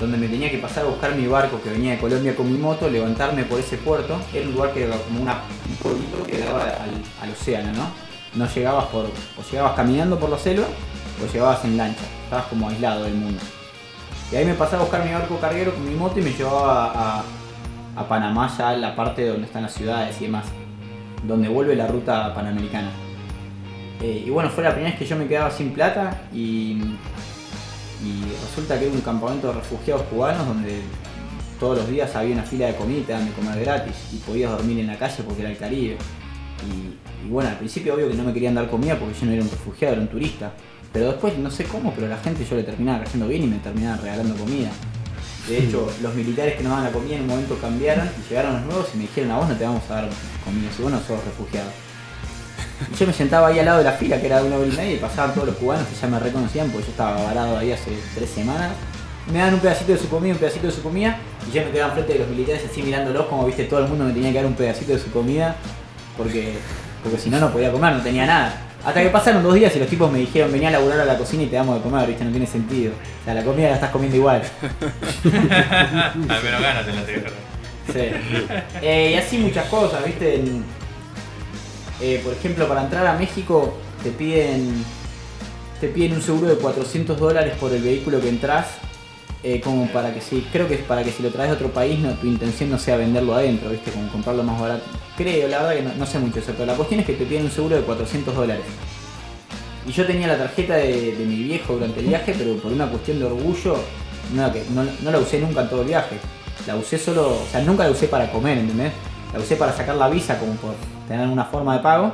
donde me tenía que pasar a buscar mi barco que venía de Colombia con mi moto, levantarme por ese puerto. Era un lugar que era como una, un pueblito que daba al, océano, ¿no? No llegabas por. o llegabas caminando por la selva o llegabas en lancha. Estabas como aislado del mundo. Y ahí me pasaba a buscar mi barco carguero con mi moto y me llevaba a, Panamá, ya la parte donde están las ciudades y demás, donde vuelve la ruta panamericana. Eh, y bueno, fue la primera vez que yo me quedaba sin plata y, resulta que era un campamento de refugiados cubanos donde todos los días había una fila de comida y te comer gratis y podías dormir en la calle porque era el Caribe. Y bueno, al principio obvio que no me querían dar comida porque yo no era un refugiado, era un turista. Pero después, no sé cómo, pero la gente yo le terminaba cayendo bien y me terminaba regalando comida. De hecho, los militares que nos daban la comida en un momento cambiaron y llegaron los nuevos y me dijeron a vos no te vamos a dar comida, si vos no sos refugiado. Y yo me sentaba ahí al lado de la fila, que era de una hora y media, y pasaban todos los cubanos que ya me reconocían, porque yo estaba varado ahí hace tres semanas. Me dan un pedacito de su comida, un pedacito de su comida, y yo me quedaba enfrente de los militares así mirándolos, como viste, todo el mundo me tenía que dar un pedacito de su comida, porque, porque si no, no podía comer, no tenía nada. Hasta que pasaron dos días y los tipos me dijeron, venía a laburar a la cocina y te damos de comer, viste, no tiene sentido. O sea, la comida la estás comiendo igual. Al menos ganas en la tierra. Sí. Eh, y así muchas cosas, viste. Eh, por ejemplo, para entrar a México te piden te piden un seguro de 400 dólares por el vehículo que entras eh, como para que si, creo que es para que si lo traes de otro país, no, tu intención no sea venderlo adentro, ¿viste? Como comprarlo más barato. Creo, la verdad que no, sé mucho eso, pero la cuestión es que te piden un seguro de 400 dólares. Y yo tenía la tarjeta de, mi viejo durante el viaje, pero por una cuestión de orgullo, no, no, la usé nunca en todo el viaje. La usé solo, o sea, nunca la usé para comer, ¿entendés? La usé para sacar la visa como por tener una forma de pago.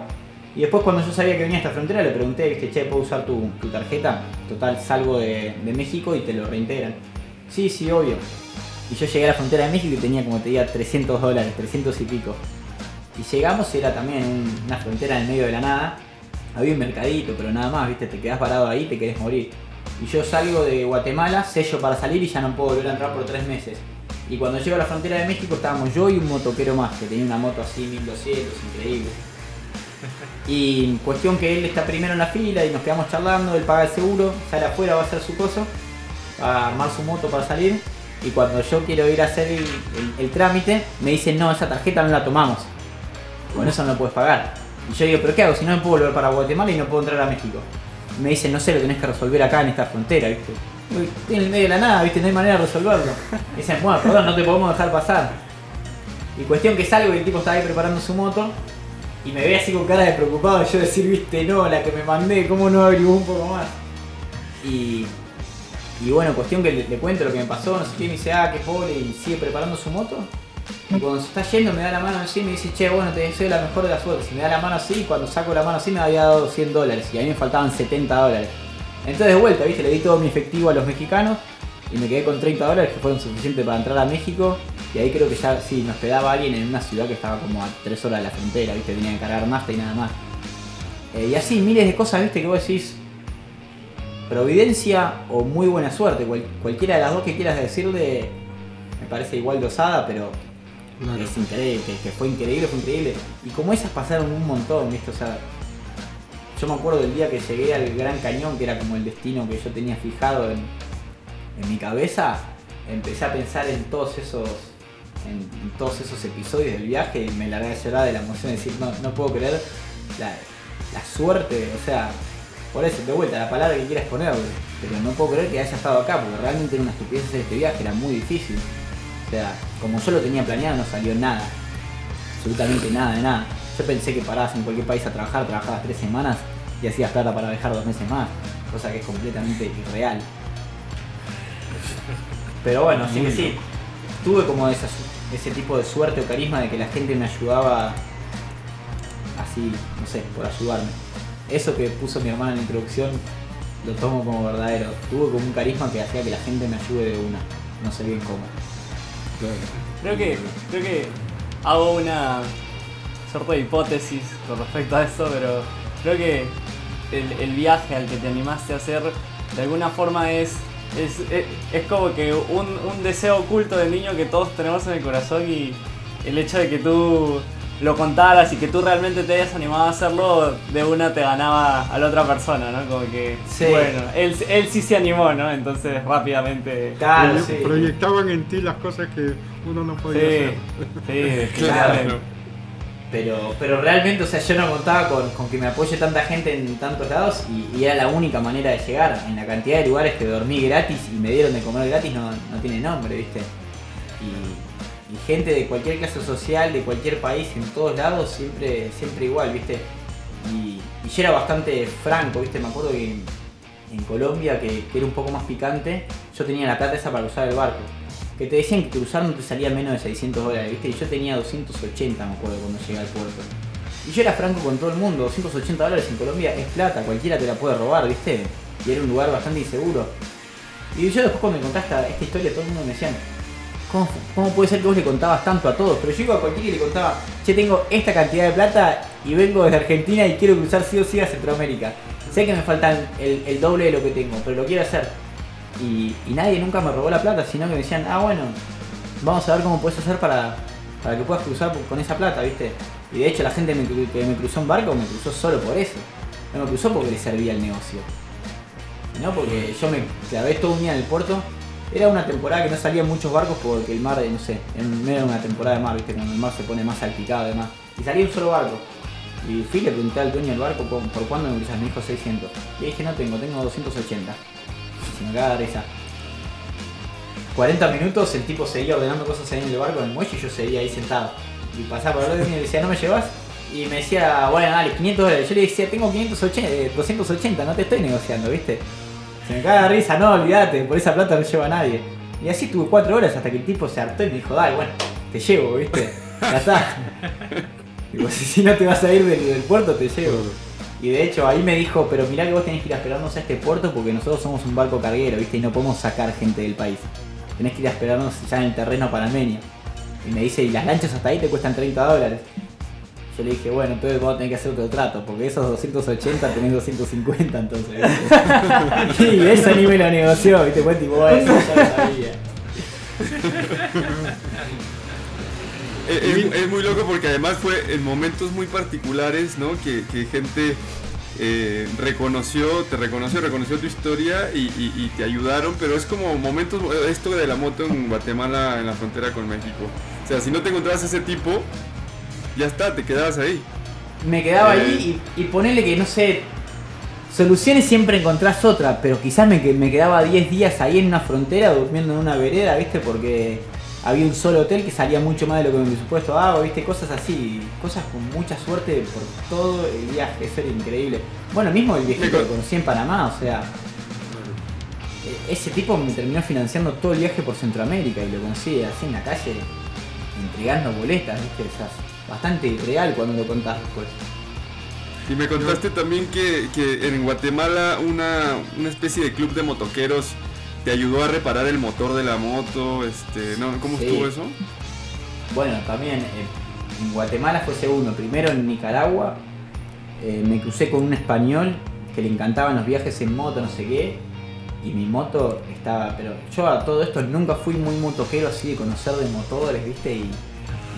Y después cuando yo sabía que venía a esta frontera le pregunté, ¿viste, che, ¿puedo usar tu, tarjeta? Total, salgo de, de México y te lo reintegran. Sí, sí, obvio. Y yo llegué a la frontera de México y tenía como te diga 300 dólares, 300 y pico. Y llegamos, era también una frontera en medio de la nada. Había un mercadito, pero nada más, viste, te quedás parado ahí, te querés morir. Y yo salgo de Guatemala, sello para salir y ya no puedo volver a entrar por tres meses. Y cuando llego a la frontera de México estábamos yo y un motoquero más, que tenía una moto así 1200, increíble. Y cuestión que él está primero en la fila y nos quedamos charlando, él paga el seguro, sale afuera, va a hacer su coso, va a armar su moto para salir. Y cuando yo quiero ir a hacer el, el- el trámite, me dicen, no, esa tarjeta no la tomamos. Con eso no puedes pagar. Y yo digo, pero ¿qué hago si no me puedo volver para Guatemala y no puedo entrar a México? Me dicen, no sé, lo tenés que resolver acá en esta frontera, ¿viste? Estoy en el medio de la nada, ¿viste? No hay manera de resolverlo. Me dicen, bueno, perdón, no te podemos dejar pasar. Y cuestión que salgo y el tipo estaba ahí preparando su moto y me ve así con cara de preocupado. Yo decir, viste, no, la que me mandé, ¿cómo no averiguó un poco más? Y, y bueno, cuestión que le, cuento lo que me pasó, no sé qué, y me dice, ah, qué pobre, y sigue preparando su moto. Y cuando se está yendo me da la mano así y me dice, che, bueno, te deseo la mejor de las suertes. Y me da la mano así y cuando saco la mano así me había dado 100 dólares y a mí me faltaban 70 dólares. Entonces de vuelta, viste, le di todo mi efectivo a los mexicanos y me quedé con 30 dólares que fueron suficientes para entrar a México. Y ahí creo que ya sí, nos quedaba alguien en una ciudad que estaba como a 3 horas de la frontera, viste, tenía que cargar nafta y nada más. Eh, y así miles de cosas, viste, que vos decís, providencia o muy buena suerte, cual- cualquiera de las dos que quieras decirle, me parece igual de osada, pero Claro. es increíble, que, fue increíble, fue increíble. Y como esas pasaron un montón, ¿viste? O sea, yo me acuerdo del día que llegué al Gran Cañón, que era como el destino que yo tenía fijado en, en mi cabeza, empecé a pensar en todos esos en, en todos esos episodios del viaje y me largué a llorar de la emoción de decir, no, no puedo creer la, la suerte, o sea, por eso, de vuelta, la palabra que quieras poner, pero no puedo creer que haya estado acá, porque realmente era una estupidez hacer este viaje, era muy difícil. Sea, como yo lo tenía planeado, no salió nada. Absolutamente nada de nada. Yo pensé que parabas en cualquier país a trabajar, trabajabas tres semanas y hacías plata para viajar dos meses más. Cosa que es completamente irreal. Pero bueno, sí que sí. Tuve como esa ese tipo de suerte o carisma de que la gente me ayudaba así, no sé, por ayudarme. Eso que puso mi hermana en la introducción lo tomo como verdadero. Tuve como un carisma que hacía que la gente me ayude de una. No sé bien cómo. Creo que, creo que hago una suerte de hipótesis con respecto a eso, pero creo que el, viaje al que te animaste a hacer de alguna forma es, es, es, es como que un, un deseo oculto del niño que todos tenemos en el corazón y el hecho de que tú lo contaras y que tú realmente te hayas animado a hacerlo, de una te ganaba a la otra persona, ¿no? Como que, Sí. bueno, él, él sí se animó, ¿no? Entonces rápidamente... Claro, sí. Proyectaban en ti las cosas que uno no podía Sí, hacer. sí. Claro. Pero, pero realmente, o sea, yo no contaba con, con que me apoye tanta gente en tantos lados y, y era la única manera de llegar. En la cantidad de lugares que dormí gratis y me dieron de comer gratis no, no tiene nombre, ¿viste? Y, y gente de cualquier clase social, de cualquier país, en todos lados, siempre, siempre igual, ¿viste? Y, yo era bastante franco, ¿viste? Me acuerdo que en, Colombia, que, era un poco más picante, yo tenía la plata esa para usar el barco. Que te decían que cruzar no te salía menos de 600 dólares, ¿viste? Y yo tenía 280, me acuerdo, cuando llegué al puerto. Y yo era franco con todo el mundo, 280 dólares en Colombia es plata, cualquiera te la puede robar, ¿viste? Y era un lugar bastante inseguro. Y yo después cuando me contaste esta, historia, todo el mundo me decían, ¿cómo, ¿cómo puede ser que vos le contabas tanto a todos? Pero yo iba a cualquiera y le contaba, che, tengo esta cantidad de plata y vengo desde Argentina y quiero cruzar sí o sí a Centroamérica. Sé que me faltan el, doble de lo que tengo, pero lo quiero hacer. Y, y nadie nunca me robó la plata, sino que me decían, ah, bueno, vamos a ver cómo puedes hacer para, para que puedas cruzar con esa plata, ¿viste? Y de hecho la gente me- que me cruzó en barco me cruzó solo por eso. No me cruzó porque le servía el negocio. No porque yo me clavé todo un día en el puerto. Era una temporada que no salían muchos barcos porque el mar, no sé, en- no era una temporada de mar, ¿viste? Cuando el mar se pone más salpicado además. Y salía un solo barco. Y fui le pregunté al dueño del barco por, cuándo me me dijo 600. Y dije, no tengo, tengo 280. Y se me caga de risa. 40 minutos el tipo seguía ordenando cosas ahí en el barco en el muelle y yo seguía ahí sentado. Y pasaba por el lado y me decía, ¿no me llevas? Y me decía, bueno, dale, 500 dólares. Yo le decía, tengo 580, eh, 280, no te estoy negociando, ¿viste? Se me caga de risa, no, olvídate, por esa plata no lleva a nadie. Y así tuve 4 horas hasta que el tipo se hartó y me dijo, dale, bueno, te llevo, ¿viste? Ya está. Digo, si, no te vas a ir del, del puerto, te llevo. Y de hecho ahí me dijo, pero mirá que vos tenés que ir a esperarnos a este puerto porque nosotros somos un barco carguero, ¿viste? Y no podemos sacar gente del país. Tenés que ir a esperarnos ya en el terreno panameño. Y me dice, y las lanchas hasta ahí te cuestan 30 dólares. Yo le dije, bueno, entonces vamos a tener que hacer otro trato, porque esos 280 tenés 250 entonces. ¿viste? y eso ni me lo negoció, ¿viste? Fue tipo, bueno, eso ya lo sabía. es, muy loco porque además fue en momentos muy particulares, ¿no? Que, gente eh, reconoció, te reconoció, reconoció tu historia y, te ayudaron, pero es como momentos, esto de la moto en Guatemala, en la frontera con México. O sea, si no te encontrabas ese tipo, ya está, te quedabas ahí. Me quedaba ahí y, y ponele que, no sé, Soluciones siempre encontrás otra, pero quizás me, me quedaba 10 días ahí en una frontera durmiendo en una vereda, ¿viste? Porque había un solo hotel que salía mucho más de lo que mi presupuesto hago, ¿viste? Cosas así, cosas con mucha suerte por todo el viaje, eso era increíble. Bueno, mismo el viejito que conocí en Panamá, o sea, ese tipo me terminó financiando todo el viaje por Centroamérica y lo conocí así en la calle, entregando boletas, ¿viste? O bastante real cuando lo contás después. Y me contaste también que, en Guatemala una, especie de club de motoqueros te ayudó a reparar el motor de la moto. Este, ¿no? ¿Cómo estuvo eso? Bueno, también eh, en Guatemala fue segundo. Primero en Nicaragua eh, me crucé con un español que le encantaban los viajes en moto, no sé qué. Y mi moto estaba, pero yo a todo esto nunca fui muy motoquero así de conocer de motores, ¿viste? Y,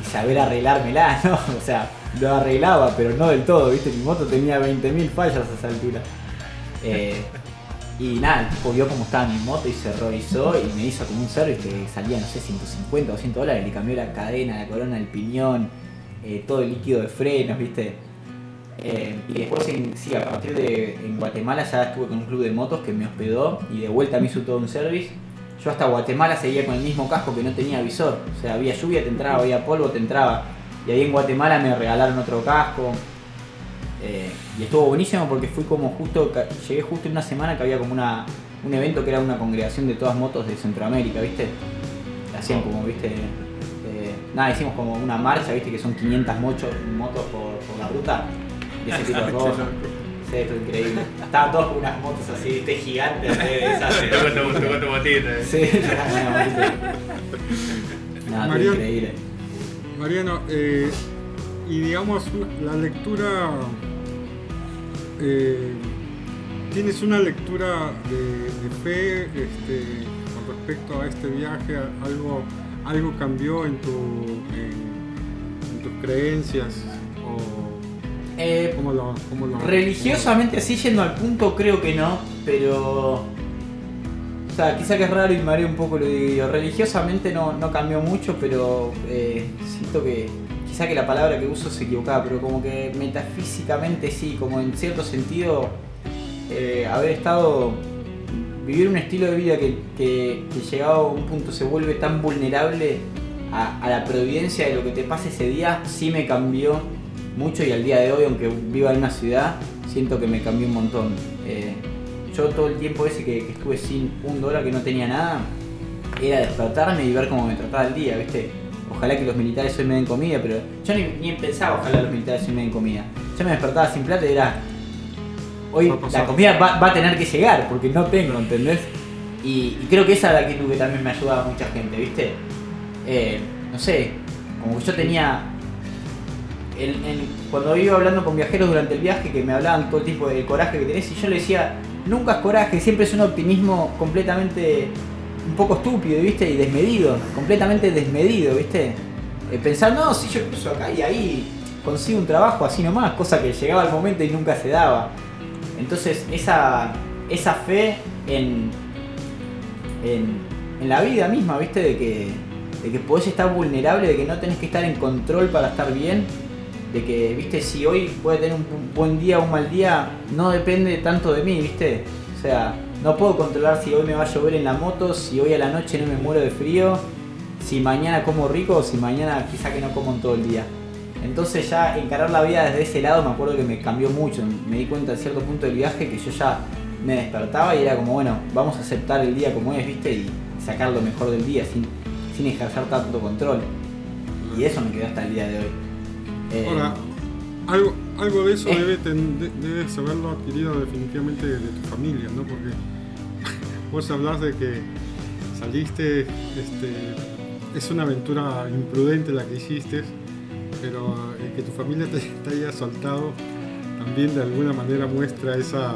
saber arreglármela, ¿no? O sea, lo arreglaba, pero no del todo, ¿viste? Mi moto tenía 20.000 fallas a esa altura. Eh, y nada, el tipo vio cómo estaba mi moto y se revisó y me hizo como un service que salía, no sé, 150 o 100 dólares. Le cambió la cadena, la corona del piñón, eh, todo el líquido de frenos, ¿viste? Eh, y después, sí, a partir de en Guatemala ya estuve con un club de motos que me hospedó y de vuelta me hizo todo un service. Yo hasta Guatemala seguía con el mismo casco que no tenía visor. O sea, había lluvia, te entraba, había polvo, te entraba. Y ahí en Guatemala me regalaron otro casco. Eh, y estuvo buenísimo porque fui como justo, llegué justo en una semana que había como una, un evento que era una congregación de todas motos de Centroamérica, ¿viste? Hacían como, ¿viste? Eh, nada, hicimos como una marcha, ¿viste? Que son 500 motos por, la ruta. Y ese tipo de cosas. Sí, increíble. Estaban todos con unas motos así, ¿viste? Gigantes. Esas, con tu motita. Sí, Nada, increíble. Mariano, eh, y digamos, la lectura, eh, ¿tienes una lectura de, fe este, con respecto a este viaje? ¿Algo, algo cambió en, tu, en, tus creencias? Eh, religiosamente así yendo al punto creo que no, pero... O sea, quizá que es raro y me un poco lo digo. Religiosamente no, no cambió mucho, pero siento que quizá que la palabra que uso se equivocaba, pero como que metafísicamente sí, como en cierto sentido eh, haber estado, vivir un estilo de vida que, que, llegado a un punto se vuelve tan vulnerable a, la providencia de lo que te pasa ese día, sí me cambió mucho y al día de hoy, aunque viva en una ciudad, siento que me cambió un montón. Eh, yo todo el tiempo ese que, que estuve sin un dólar, que no tenía nada, era despertarme y ver cómo me trataba el día, ¿viste? ojalá que los militares hoy me den comida, pero yo ni, pensaba ojalá los militares hoy me den comida. Yo me despertaba sin plata y era, hoy la comida va, a tener que llegar, porque no tengo, ¿entendés? Y, creo que esa es la actitud que también me ayudaba a mucha gente, ¿viste? Eh, no sé, como que yo tenía cuando iba hablando con viajeros durante el viaje que me hablaban todo tipo de coraje que tenés y yo le decía, nunca es coraje, siempre es un optimismo completamente un poco estúpido, ¿viste? Y desmedido, completamente desmedido, ¿viste? Eh, pensar, no, si yo cruzo acá y ahí consigo un trabajo así nomás, cosa que llegaba el momento y nunca se daba. Entonces, esa, esa fe en, en, la vida misma, ¿viste? De que, de que podés estar vulnerable, de que no tenés que estar en control para estar bien, de que, ¿viste? Si hoy puede tener un, buen día o un mal día, no depende tanto de mí, ¿viste? O sea, no puedo controlar si hoy me va a llover en la moto, si hoy a la noche no me muero de frío, si mañana como rico o si mañana quizá que no como en todo el día. Entonces ya encarar la vida desde ese lado me acuerdo que me cambió mucho. Me di cuenta en cierto punto del viaje que yo ya me despertaba y era como, bueno, vamos a aceptar el día como es, ¿viste? Y sacar lo mejor del día sin, sin ejercer tanto control. Y eso me quedó hasta el día de hoy. Eh, algo, algo de eso eh. debes haberlo adquirido definitivamente de tu familia, ¿no? Porque vos hablas de que saliste, este, es una aventura imprudente la que hiciste, pero eh, que tu familia te, haya soltado también de alguna manera muestra esa,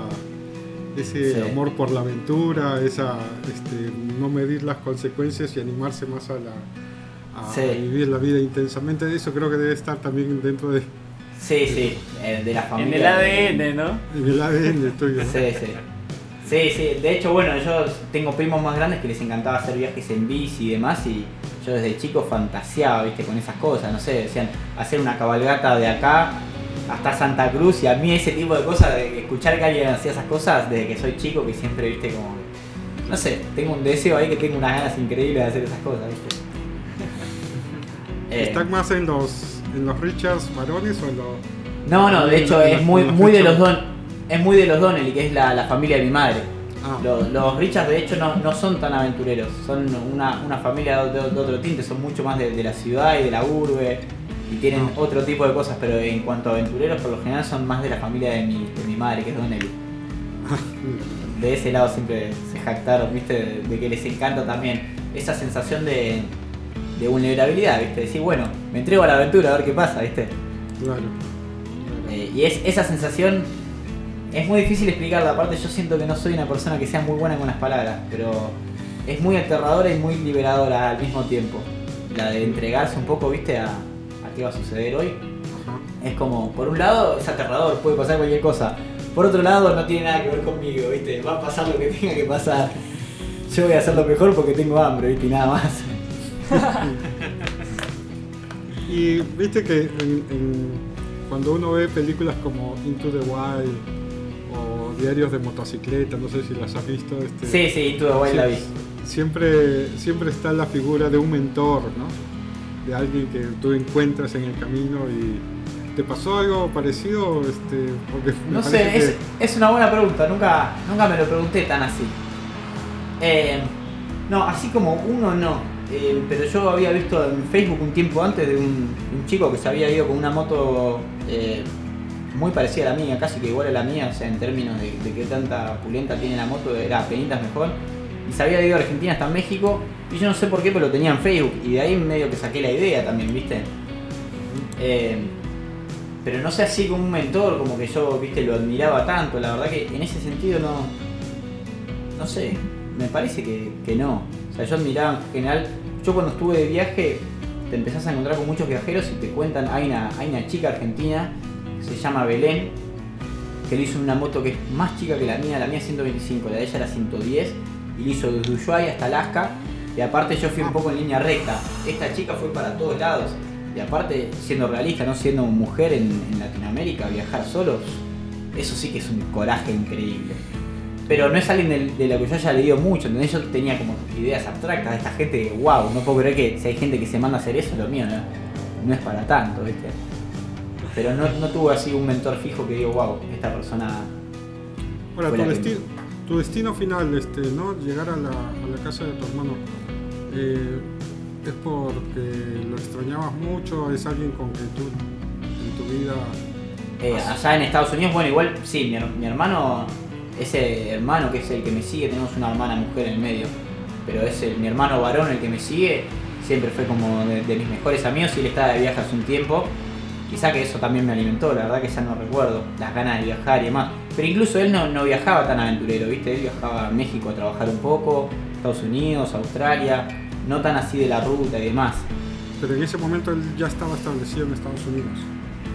ese amor por la aventura, esa este, no medir las consecuencias y animarse más a la, a vivir la vida intensamente. Eso creo que debe estar también dentro de... Sí, sí, de la familia. En el ADN, ¿no? En el ADN tuyo. Sí, sí. Sí, sí, de hecho, bueno, yo tengo primos más grandes que les encantaba hacer viajes en bici y demás, y yo desde chico fantaseaba, viste, con esas cosas, no sé, decían, hacer una cabalgata de acá hasta Santa Cruz, y a mí ese tipo de cosas, de escuchar que alguien hacía esas cosas desde que soy chico, que siempre, viste, como, no sé, tengo un deseo ahí que tengo unas ganas increíbles de hacer esas cosas, viste. ¿Están eh. más en los, en los Richards varones o en los... No, no, de hecho es muy, muy de los dos es muy de los Donnelly, que es la, familia de mi madre. Ah. Los, Richards, de hecho, no, son tan aventureros. Son una, familia de, otro tinte, son mucho más de, la ciudad y de la urbe. Y tienen ah. otro tipo de cosas, pero en cuanto a aventureros, por lo general son más de la familia de mi, madre, que es Donnelly. de ese lado siempre se jactaron, ¿viste? De, que les encanta también esa sensación de, vulnerabilidad, ¿viste? Decir, bueno, me entrego a la aventura a ver qué pasa, ¿viste? Claro. Eh, y es esa sensación es muy difícil explicarla, aparte yo siento que no soy una persona que sea muy buena con las palabras, pero es muy aterradora y muy liberadora al mismo tiempo. La de entregarse un poco, viste, a, qué va a suceder hoy. Es como, por un lado es aterrador, puede pasar cualquier cosa. Por otro lado no tiene nada que ver conmigo, viste, va a pasar lo que tenga que pasar. Yo voy a hacer lo mejor porque tengo hambre, viste, y nada más. y viste que cuando uno ve películas como Into the Wild diarios de motocicleta, no sé si las has visto. Este, sí, sí, tú de la vi. Siempre, siempre está la figura de un mentor, ¿no? De alguien que tú encuentras en el camino y ¿te pasó algo parecido? Este, porque no sé, es, una buena pregunta, nunca, nunca me lo pregunté tan así. Eh, no, así como uno no. Eh, pero yo había visto en Facebook un tiempo antes de un, chico que se había ido con una moto eh, muy parecida a la mía, casi que igual a la mía, o sea, en términos de, de qué tanta pulenta tiene la moto, era penitas mejor. Y se había ido a Argentina hasta México, y yo no sé por qué, pero lo tenía en Facebook, y de ahí medio que saqué la idea también, ¿viste? Eh, pero no sé así como un mentor, como que yo, ¿viste? Lo admiraba tanto, la verdad que en ese sentido no. No sé, me parece que, que no. Sea, yo admiraba en general. Yo cuando estuve de viaje, te empezás a encontrar con muchos viajeros y te cuentan, hay una, hay una chica argentina se llama Belén, que le hizo una moto que es más chica que la mía, la mía 125, la de ella era 110, y le hizo desde Ushuaia hasta Alaska, y aparte yo fui un poco en línea recta. Esta chica fue para todos lados, y aparte, siendo realista, no siendo mujer en, Latinoamérica, viajar solo, eso sí que es un coraje increíble. Pero no es alguien de, la que yo haya leído mucho, entonces yo tenía como ideas abstractas de esta gente, wow, no puedo creer que si hay gente que se manda a hacer eso, lo mío no, no es para tanto, ¿viste? Pero no, no tuve así un mentor fijo que digo, wow, esta persona. Bueno, tu, destino, final, este, ¿no? Llegar a la, casa de tu hermano. Eh, ¿Es porque lo extrañabas mucho? ¿Es alguien con que tú en tu vida... Eh, allá en Estados Unidos, bueno, igual sí, mi, hermano, ese hermano que es el que me sigue, tenemos una hermana mujer en el medio, pero es mi hermano varón el que me sigue, siempre fue como de, de mis mejores amigos y él estaba de viaje hace un tiempo Quizá que eso también me alimentó, la verdad que ya no recuerdo las ganas de viajar y demás. Pero incluso él no, viajaba tan aventurero, ¿viste? Él viajaba a México a trabajar un poco, Estados Unidos, Australia, no tan así de la ruta y demás. Pero en ese momento él ya estaba establecido en Estados Unidos.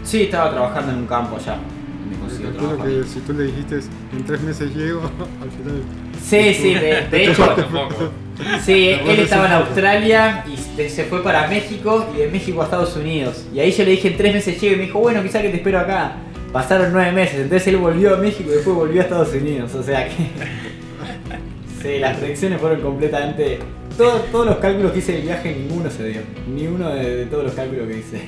Sí, estaba trabajando en un campo allá. Me que si tú le dijiste en tres meses llego, al final. Sí, sí, de, de hecho. Sí, él estaba en Australia y se fue para México y de México a Estados Unidos. Y ahí yo le dije en tres meses llego y me dijo, bueno, quizá que te espero acá. Pasaron nueve meses, entonces él volvió a México y después volvió a Estados Unidos. O sea que. sí, las predicciones fueron completamente. todos los cálculos que hice del viaje, ninguno se dio. Ni uno de, todos los cálculos que hice.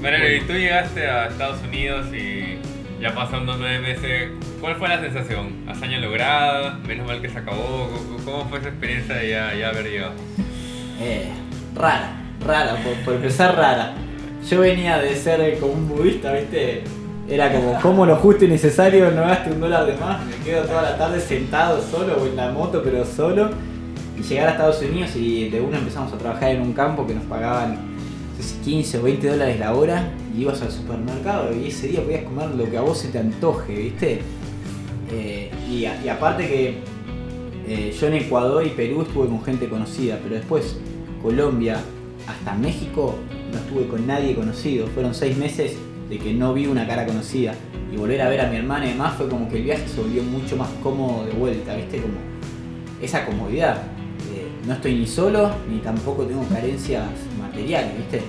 Bueno, y tú llegaste a Estados Unidos y ya pasando nueve meses, ¿cuál fue la sensación? ¿Hazaña lograda? ¿Menos mal que se acabó? ¿Cómo fue esa experiencia de ya, haber llegado? Eh, rara, rara, por, empezar rara. Yo venía de ser como un budista, ¿viste? Era como, como lo justo y necesario, no gaste un dólar de más, me quedo toda la tarde sentado solo o en la moto, pero solo. Y llegar a Estados Unidos y de una empezamos a trabajar en un campo que nos pagaban 15 o 20 dólares la hora ibas al supermercado y ese día podías comer lo que a vos se te antoje, ¿viste? Eh, y, aparte que eh, yo en Ecuador y Perú estuve con gente conocida, pero después Colombia hasta México no estuve con nadie conocido. Fueron seis meses de que no vi una cara conocida. Y volver a ver a mi hermana y demás fue como que el viaje se volvió mucho más cómodo de vuelta, ¿viste? Como esa comodidad. Eh, no estoy ni solo, ni tampoco tengo carencias materiales, ¿viste?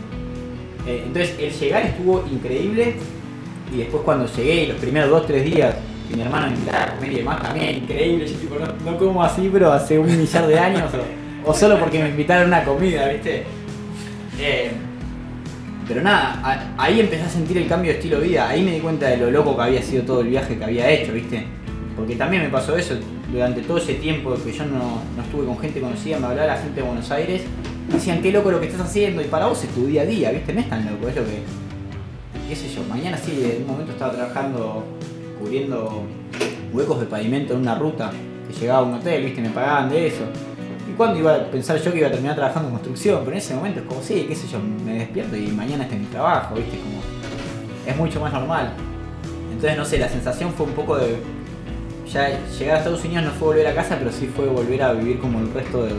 Eh, entonces el llegar estuvo increíble y después cuando llegué, los primeros dos, tres días, y mi hermano me invitaba a comer y demás, también increíble. Yo tipo, no, no como así, pero hace un millar de años, o, solo porque me invitaron a una comida, ¿viste? Eh, pero nada, ahí empecé a sentir el cambio de estilo de vida, ahí me di cuenta de lo loco que había sido todo el viaje que había hecho, ¿viste? Porque también me pasó eso, durante todo ese tiempo que yo no, no estuve con gente conocida, me hablaba la gente de Buenos Aires, decían qué loco lo que estás haciendo, y para vos es tu día a día, ¿viste? No es tan loco, es lo que, qué sé yo, mañana sí, en un momento estaba trabajando cubriendo huecos de pavimento en una ruta, que llegaba a un hotel, ¿viste? Me pagaban de eso. ¿Y cuándo iba a pensar yo que iba a terminar trabajando en construcción? Pero en ese momento es como, sí, qué sé yo, me despierto y mañana está mi trabajo, ¿viste? Como, es mucho más normal. Entonces, no sé, la sensación fue un poco de. Ya llegar a Estados Unidos no fue volver a casa, pero sí fue volver a vivir como el resto de.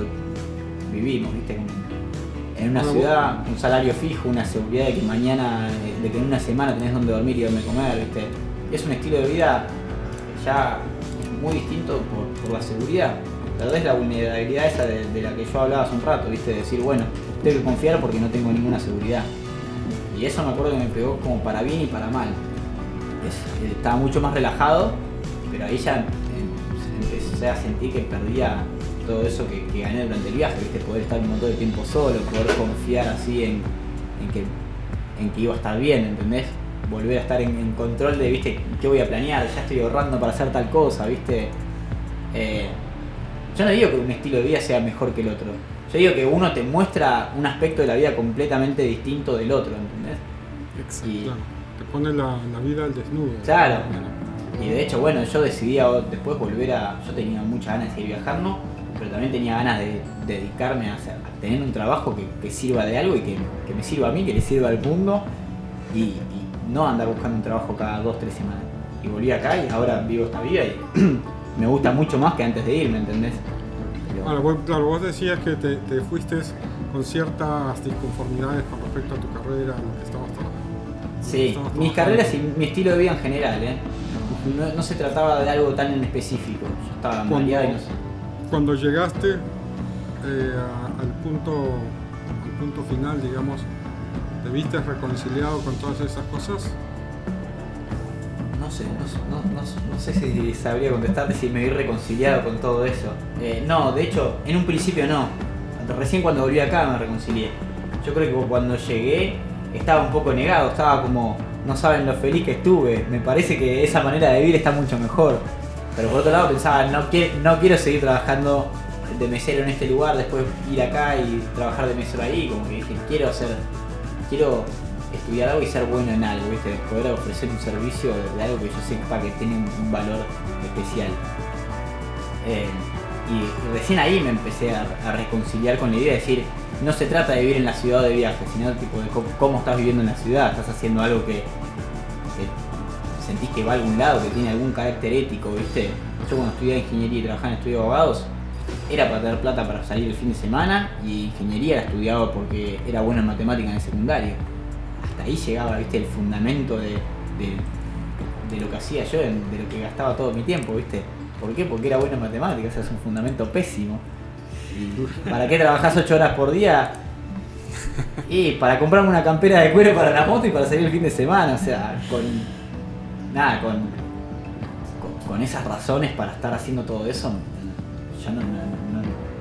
Vivimos, ¿viste? Como en una Bueno, ciudad, un salario fijo, una seguridad de que mañana, de que en una semana tenés donde dormir y donde comer, ¿viste? Es un estilo de vida ya muy distinto por, por la seguridad. Perdés la vulnerabilidad esa de, de la que yo hablaba hace un rato, ¿viste? De decir, bueno, tengo que confiar porque no tengo ninguna seguridad. Y eso me acuerdo que me pegó como para bien y para mal. Es- estaba mucho más relajado, pero ahí ya em- empecé a sentir que perdía todo eso que, que gané durante el viaje, ¿viste? Poder estar un montón de tiempo solo, poder confiar así en, en que, en que iba a estar bien, ¿entendés? Volver a estar en, en control de, ¿viste? ¿Qué voy a planear? Ya estoy ahorrando para hacer tal cosa, ¿viste? Eh, yo no digo que un estilo de vida sea mejor que el otro. Yo digo que uno te muestra un aspecto de la vida completamente distinto del otro, ¿entendés? Exacto. Y-. Te pone la, la vida al desnudo. Claro. Y de hecho, bueno, yo decidí después volver a. Yo tenía muchas ganas de seguir viajando, pero también tenía ganas de dedicarme a, hacer- a tener un trabajo que, que sirva de algo y que, que me sirva a mí, que le sirva al mundo, y, y no andar buscando un trabajo cada dos, tres semanas. Y volví acá y ahora vivo esta vida y me gusta mucho más que antes de irme, ¿entendés? Pero- Ahora, vos- claro, vos decías que te, te fuiste con ciertas disconformidades con respecto a tu carrera, a lo que estabas trabajando. Sí, mis carreras y mi estilo de vida en general, ¿eh? No, no se trataba de algo tan en específico. Yo estaba mareado y no sé. Cuando llegaste eh, a- al, punto, al punto final, digamos, ¿te viste reconciliado con todas esas cosas? No sé, no, no- no sé si sabría contestarte si me vi reconciliado con todo eso. Eh, no, de hecho, en un principio no. Recién cuando volví acá me reconcilié. Yo creo que cuando llegué estaba un poco negado, estaba como, no saben lo feliz que estuve. Me parece que esa manera de vivir está mucho mejor. Pero por otro lado pensaba, no, quie- no quiero seguir trabajando de mesero en este lugar, después ir acá y trabajar de mesero ahí. Como que dije, quiero hacer, quiero estudiar algo y ser bueno en algo, ¿viste? Poder ofrecer un servicio de, algo que yo sepa que tiene un, valor especial. Eh, y recién ahí me empecé a, reconciliar con la idea de decir, no se trata de vivir en la ciudad de viaje, sino tipo de cómo, estás viviendo en la ciudad, estás haciendo algo que sentís que va a algún lado, que tiene algún carácter ético, ¿viste? Yo cuando estudiaba ingeniería y trabajaba en estudio de abogados, era para tener plata para salir el fin de semana y ingeniería la estudiaba porque era bueno en matemática en el secundario. Hasta ahí llegaba, ¿viste? El fundamento de, de- lo que hacía yo, de lo que gastaba todo mi tiempo, ¿viste? ¿Por qué? Porque era bueno en matemáticas, es un fundamento pésimo. ¿Y ¿Para qué trabajás 8 horas por día? Y para comprarme una campera de cuero para la moto y para salir el fin de semana, o sea, con. Nada, con. Con, con esas razones para estar haciendo todo eso, yo no,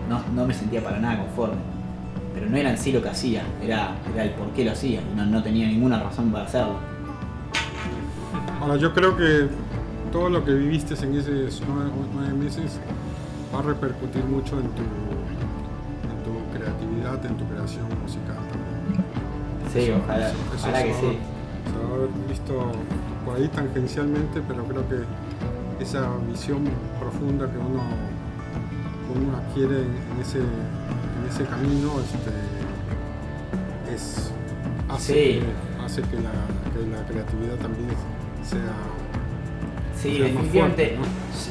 no, no- me sentía para nada conforme. Pero no era en sí lo que hacía, era, era el por qué lo hacía, no, no tenía ninguna razón para hacerlo. Ahora, yo creo que todo lo que viviste en esos nueve, nueve meses va a repercutir mucho en tu, en tu creatividad, en tu creación musical también. Sí, Eso- ojalá, eso- eso ojalá que va- sí. Se va a haber visto por ahí tangencialmente, pero creo que esa visión profunda que uno, que uno adquiere en, ese, en ese camino este, es, hace, Sí. que, hace que, la, que la creatividad también sea Sí, definitivamente.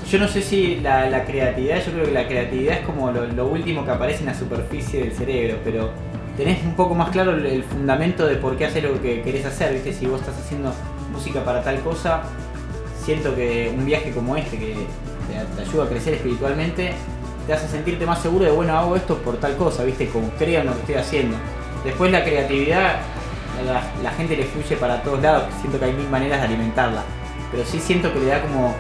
Yo no sé si la, creatividad, yo creo que la creatividad es como lo, último que aparece en la superficie del cerebro, pero tenés un poco más claro el, fundamento de por qué hacer lo que querés hacer, ¿viste? Si vos estás haciendo música para tal cosa, siento que un viaje como este, que te, ayuda a crecer espiritualmente, te hace sentirte más seguro de, bueno, hago esto por tal cosa, ¿viste? Como creo en lo que estoy haciendo. Después la creatividad, la, la gente le fluye para todos lados, siento que hay mil maneras de alimentarla pero sí siento que le da como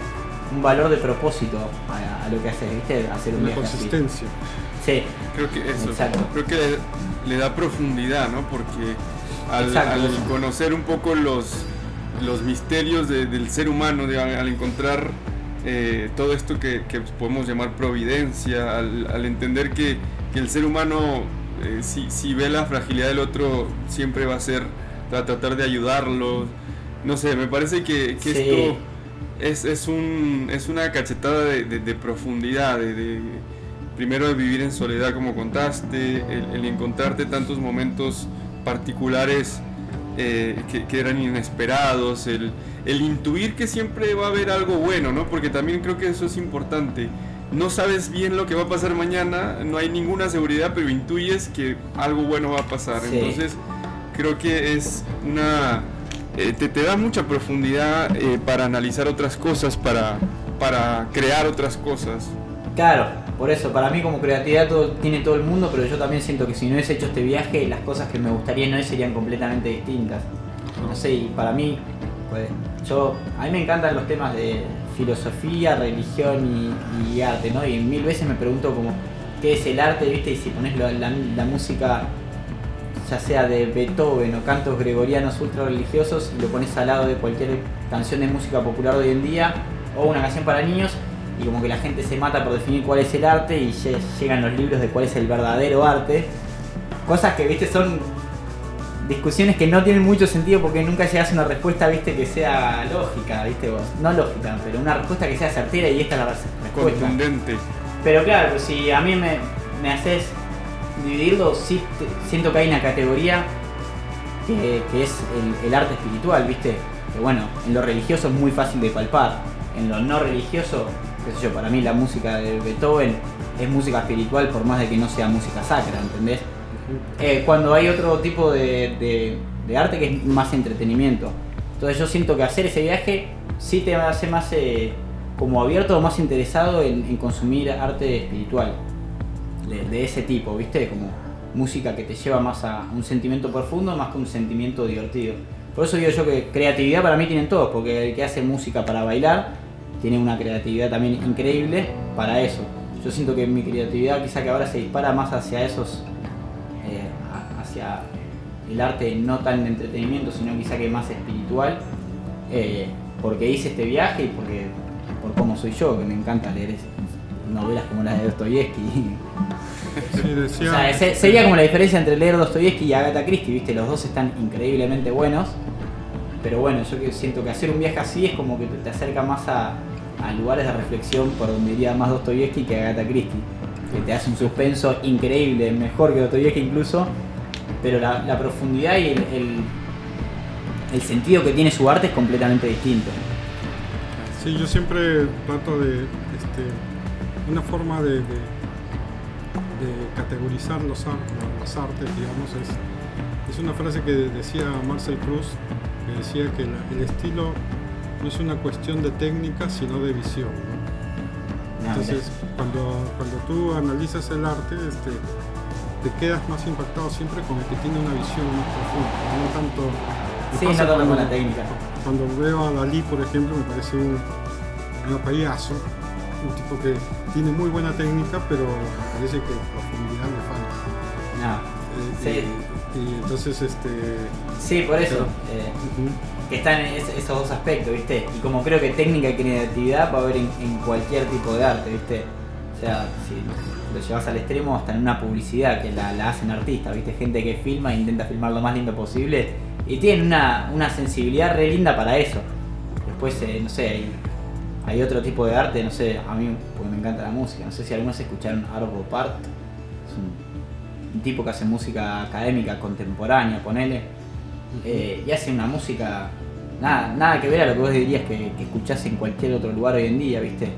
un valor de propósito a, lo que haces, ¿viste? Hacer un Una consistencia. Sí. Creo que eso. Creo que le, da profundidad, ¿no? Porque al, conocer un poco los, los misterios del ser humano, al encontrar eh, todo esto que, podemos llamar providencia, al, entender que, el ser humano, eh, si, si, ve la fragilidad del otro, siempre va a ser, a tratar de ayudarlo. No sé, me parece que, esto es, es, un, es una cachetada de, profundidad, de, primero de vivir en soledad como contaste, el, encontrarte tantos momentos particulares eh, que, eran inesperados, el, el, intuir que siempre va a haber algo bueno, ¿no? Porque también creo que eso es importante. No sabes bien lo que va a pasar mañana, no hay ninguna seguridad, pero intuyes que algo bueno va a pasar. Entonces, creo que es una eh, te, da mucha profundidad eh, para analizar otras cosas, para, para crear otras cosas. Claro, por eso, para mí como creatividad tiene todo el mundo, pero yo también siento que si no hubiese hecho este viaje, las cosas que me gustaría no serían completamente distintas. No sé, y para mí, pues, yo, a mí me encantan los temas de filosofía, religión y, arte, ¿no? Y mil veces me pregunto como, ¿qué es el arte, viste? Y si pones la, la música ya sea de Beethoven o cantos gregorianos ultra religiosos y lo pones al lado de cualquier canción de música popular de hoy en día o una canción para niños y como que la gente se mata por definir cuál es el arte y llegan los libros de cuál es el verdadero arte. Cosas que, viste, son discusiones que no tienen mucho sentido porque nunca llegas a una respuesta, viste, que sea lógica, viste vos. No lógica, pero una respuesta que sea certera y esta es la respuesta. Contundente. Pero claro, si a mí me, me haces dividirlo, sí siento que hay una categoría que, es el, arte espiritual, ¿viste? Que bueno, en lo religioso es muy fácil de palpar. En lo no religioso, qué sé yo, para mí la música de Beethoven es música espiritual por más de que no sea música sacra, ¿entendés? Eh, cuando hay otro tipo de, arte que es más entretenimiento. Entonces yo siento que hacer ese viaje sí te hace más eh, como abierto o más interesado en consumir arte espiritual de, ese tipo, ¿viste? Como música que te lleva más a un sentimiento profundo más que un sentimiento divertido. Por eso digo yo que creatividad para mí tienen todos, porque el que hace música para bailar tiene una creatividad también increíble para eso. Yo siento que mi creatividad quizá que ahora se dispara más hacia esos, eh, hacia el arte no tan de entretenimiento, sino quizá que más espiritual, eh, porque hice este viaje y porque por cómo soy yo, que me encanta leer novelas como las de Dostoyevsky. sería como la diferencia entre leer Dostoyevsky y Agatha Christie, ¿viste? Los dos están increíblemente buenos. Pero bueno, yo siento que hacer un viaje así es como que te acerca más a, lugares de reflexión por donde iría más Dostoyevsky que Agatha Christie. Que te hace un suspenso increíble, mejor que Dostoyevsky incluso. Pero la, profundidad y el, el sentido que tiene su arte es completamente distinto. Sí, yo siempre trato de este, una forma de, categorizar los, las artes, digamos, es, es una frase que decía Marcel Cruz, que decía que el estilo no es una cuestión de técnica, sino de visión. Ah, Entonces, cuando, cuando tú analizas el arte, este, te quedas más impactado siempre con el que tiene una visión más profunda, no tanto... Sí, no tanto con la técnica. Cuando veo a Dalí, por ejemplo, me parece un, un payaso, un tipo que tiene muy buena técnica, pero parece que profundidad le falta. No. Eh, sí. Y, entonces, este. Sí, por eso. Eh, que están esos dos aspectos, ¿viste? Y como creo que técnica y creatividad va a haber en, cualquier tipo de arte, ¿viste? O sea, si lo llevas al extremo, hasta en una publicidad que la, hacen artistas, ¿viste? Gente que filma e intenta filmar lo más lindo posible y tienen una, una sensibilidad re linda para eso. Después, eh, no sé, hay hay otro tipo de arte, no sé, a mí porque me encanta la música, no sé si algunos escucharon Arvo Part, es un, tipo que hace música académica contemporánea, ponele, eh, y hace una música nada, nada que ver a lo que vos dirías que, que escuchás en cualquier otro lugar hoy en día, ¿viste?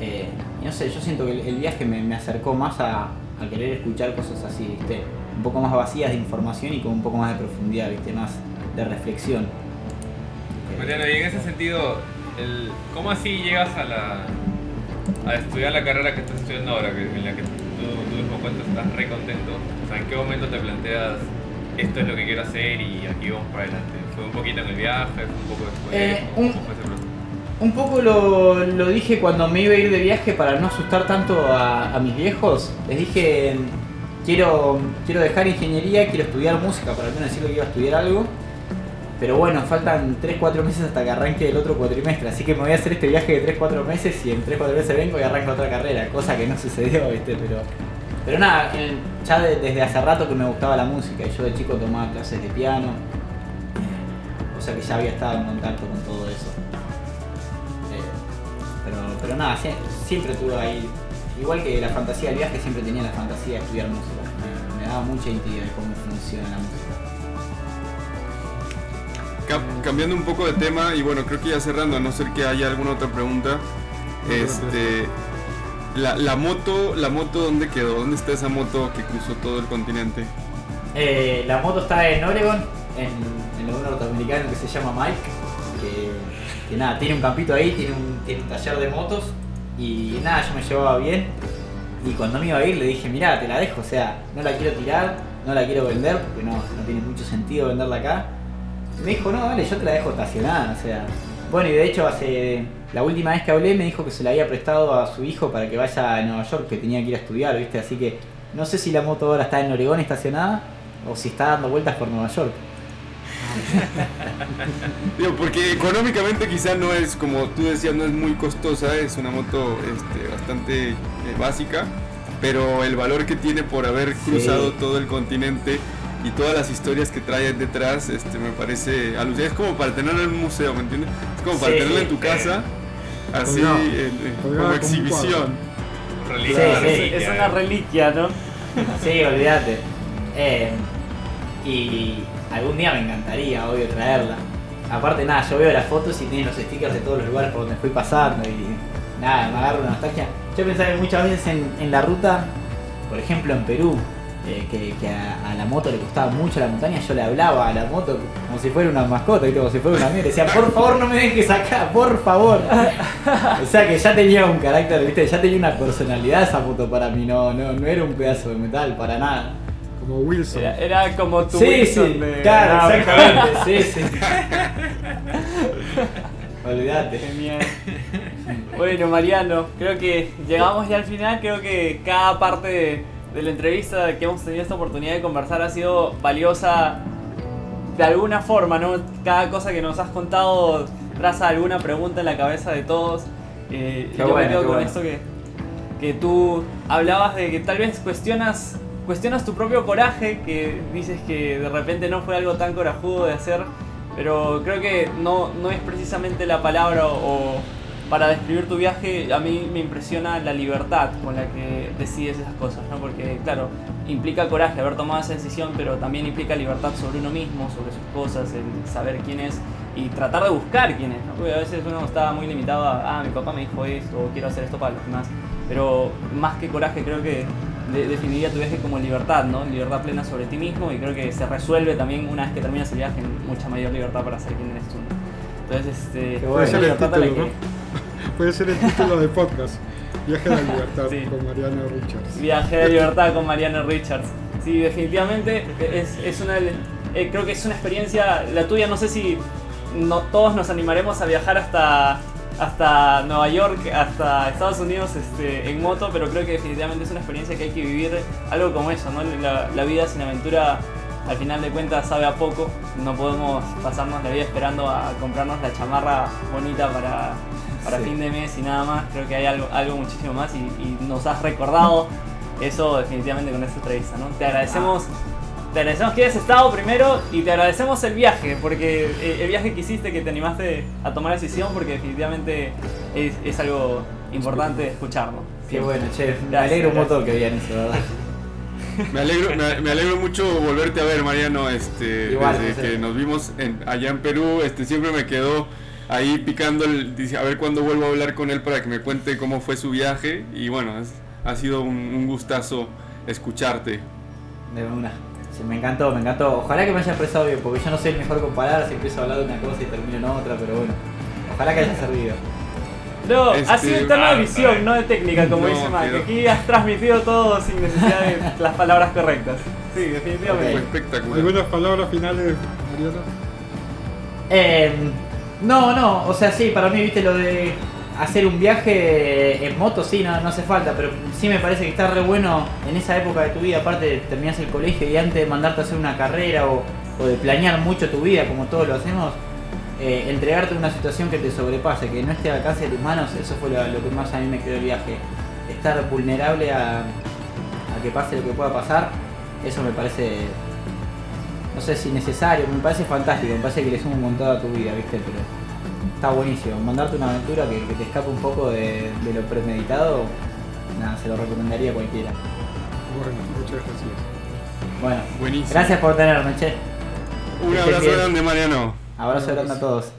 Eh, no sé, yo siento que el, el viaje me, me acercó más a, a querer escuchar cosas así, ¿viste? Un poco más vacías de información y con un poco más de profundidad, ¿viste? Más de reflexión. Mariano, y en ese sentido, el, ¿cómo así llegas a la a estudiar la carrera que estás estudiando ahora, que, en la que tú, tú mismo cuentas estás re contento? O sea, ¿en qué momento te planteas esto es lo que quiero hacer y aquí vamos para adelante? ¿Fue un poquito en el viaje? ¿Fue un poco después? Eh, ¿Cómo un- fue ese proceso? Un poco lo, lo dije cuando me iba a ir de viaje para no asustar tanto a, a mis viejos. Les dije, quiero, quiero dejar ingeniería, quiero estudiar música, para al menos decirle que iba a estudiar algo. Pero bueno, faltan 3-4 meses hasta que arranque el otro cuatrimestre, así que me voy a hacer este viaje de 3-4 meses y en 3-4 meses vengo y arranco otra carrera, cosa que no sucedió, ¿viste? Pero, pero nada, ya de- desde hace rato que me gustaba la música y yo de chico tomaba clases de piano, o sea que ya había estado en contacto con todo eso. Eh, pero, pero nada, sie- siempre tuve ahí, igual que la fantasía del viaje, siempre tenía la fantasía de estudiar música. Me, daba mucha intriga de cómo funciona la música. Cam- cambiando un poco de tema y bueno, creo que ya cerrando, a no ser que haya alguna otra pregunta. Este, la, la moto, la moto dónde quedó? ¿Dónde está esa moto que cruzó todo el continente? Eh, la moto está en Oregon, en, en un norteamericano que se llama Mike, que, que nada, tiene un campito ahí, tiene un, tiene un taller de motos y nada, yo me llevaba bien y cuando me iba a ir le dije, mirá, te la dejo, o sea, no la quiero tirar, no la quiero vender, porque no, no tiene mucho sentido venderla acá. Me dijo, no, vale, yo te la dejo estacionada, o sea. Bueno, y de hecho hace la última vez que hablé me dijo que se la había prestado a su hijo para que vaya a Nueva York, que tenía que ir a estudiar, ¿viste? Así que no sé si la moto ahora está en Oregón estacionada o si está dando vueltas por Nueva York. Digo, porque económicamente quizá no es, como tú decías, no es muy costosa, es una moto este, bastante eh, básica, pero el valor que tiene por haber Sí. cruzado todo el continente y todas las historias que trae detrás, este, me parece alucinante. Es como para tenerlo en un museo, ¿me entiendes? Es como para Sí. tenerlo en tu casa, así en- en- Colgado como exhibición. Reliquia, Sí, reliquia, Es una eh. reliquia, ¿no? Sí, olvídate. Eh, y algún día me encantaría, obvio, traerla. Aparte, nada, yo veo las fotos y tiene los stickers de todos los lugares por donde fui pasando y nada, me agarro una nostalgia. Yo pensaba que muchas veces en, en la ruta, por ejemplo en Perú, eh, que, que a, a la moto le gustaba mucho la montaña, yo le hablaba a la moto como si fuera una mascota, como si fuera una mía. Le decía, por favor, no me dejes acá, por favor. o sea que ya tenía un carácter, ¿viste? ya tenía una personalidad esa moto para mí, no, no, no era un pedazo de metal, para nada. Como Wilson. Era, era como tu Sí, Wilson sí, de- claro, Ah, exactamente, sí, sí. Olvídate. Genial. Bueno, Mariano, creo que llegamos ya al final. Creo que cada parte de, de la entrevista que hemos tenido esta oportunidad de conversar ha sido valiosa de alguna forma, ¿no? Cada cosa que nos has contado traza alguna pregunta en la cabeza de todos. Eh, yo bueno, me quedo con bueno. esto que, que tú hablabas de que tal vez cuestionas, cuestionas tu propio coraje, que dices que de repente no fue algo tan corajudo de hacer, pero creo que no, no es precisamente la palabra o para describir tu viaje, a mí me impresiona la libertad con la que decides esas cosas, ¿no? Porque, claro, implica coraje haber tomado esa decisión, pero también implica libertad sobre uno mismo, sobre sus cosas, el saber quién es y tratar de buscar quién es, ¿no? Porque a veces uno está muy limitado a, ah, mi papá me dijo esto, o quiero hacer esto para los demás. Pero más que coraje, creo que de- definiría tu viaje como libertad, ¿no? Libertad plena sobre ti mismo y creo que se resuelve también una vez que terminas el viaje en mucha mayor libertad para ser quien eres tú. Entonces, este, Qué bueno. libertad a la título, que- ¿no? Puede ser el título del podcast. Viaje a la libertad Sí. con Mariano Richards. Viaje de libertad con Mariano Richards. Sí, definitivamente es, es una. eh, creo que es una experiencia. La tuya, no sé si no todos nos animaremos a viajar hasta hasta Nueva York, hasta Estados Unidos este, en moto, pero creo que definitivamente es una experiencia que hay que vivir algo como eso, ¿no? La, la vida sin aventura al final de cuentas sabe a poco, no podemos pasarnos la vida esperando a comprarnos la chamarra bonita para, para Sí. fin de mes y nada más, creo que hay algo, algo muchísimo más y, y nos has recordado eso definitivamente con esta entrevista, ¿no? Te agradecemos, te agradecemos que hayas estado primero y te agradecemos el viaje, porque eh, el viaje que hiciste, que te animaste a tomar la decisión, porque definitivamente es, es algo importante de escuchar, ¿no? Qué bueno, che. Me alegro un montón que vean eso, ¿verdad? Me alegro, me, alegro mucho volverte a ver, Mariano. Este, desde que nos vimos allá en Perú, este, siempre me quedó ahí picando el, dice, a ver cuándo vuelvo a hablar con él para que me cuente cómo fue su viaje. Y bueno, ha sido un, gustazo escucharte. De una. me encantó, me encantó. Ojalá que me haya expresado bien, porque yo no soy el mejor comparar si empiezo a hablar de una cosa y termino en otra, pero bueno. Ojalá que haya servido. No, ha este, sido tema de visión, no de técnica, como dice Mac. Aquí has transmitido todo sin necesidad de las palabras correctas. Sí, definitivamente. Fue espectacular. ¿Algunas palabras finales, Mariano? Eh, no, no, o sea, sí, para mí, viste, lo de hacer un viaje en moto, sí, no, no hace falta, pero sí me parece que está re bueno en esa época de tu vida, aparte de terminas el colegio y antes de mandarte a hacer una carrera o, o de planear mucho tu vida, como todos lo hacemos, eh, entregarte una situación que te sobrepase, que no esté al alcance de tus manos, eso fue lo, que más a mí me quedó el viaje. Estar vulnerable a, a, que pase lo que pueda pasar, eso me parece, no sé si necesario, me parece fantástico, me parece que le suma un montón a tu vida, ¿viste? Pero está buenísimo. Mandarte una aventura que, te escape un poco de, lo premeditado, nada, se lo recomendaría a cualquiera. Bueno, muchas gracias. Bueno, Buenísimo. gracias por tenerme, che. Un abrazo grande, Mariano. Abrazo grande a todos.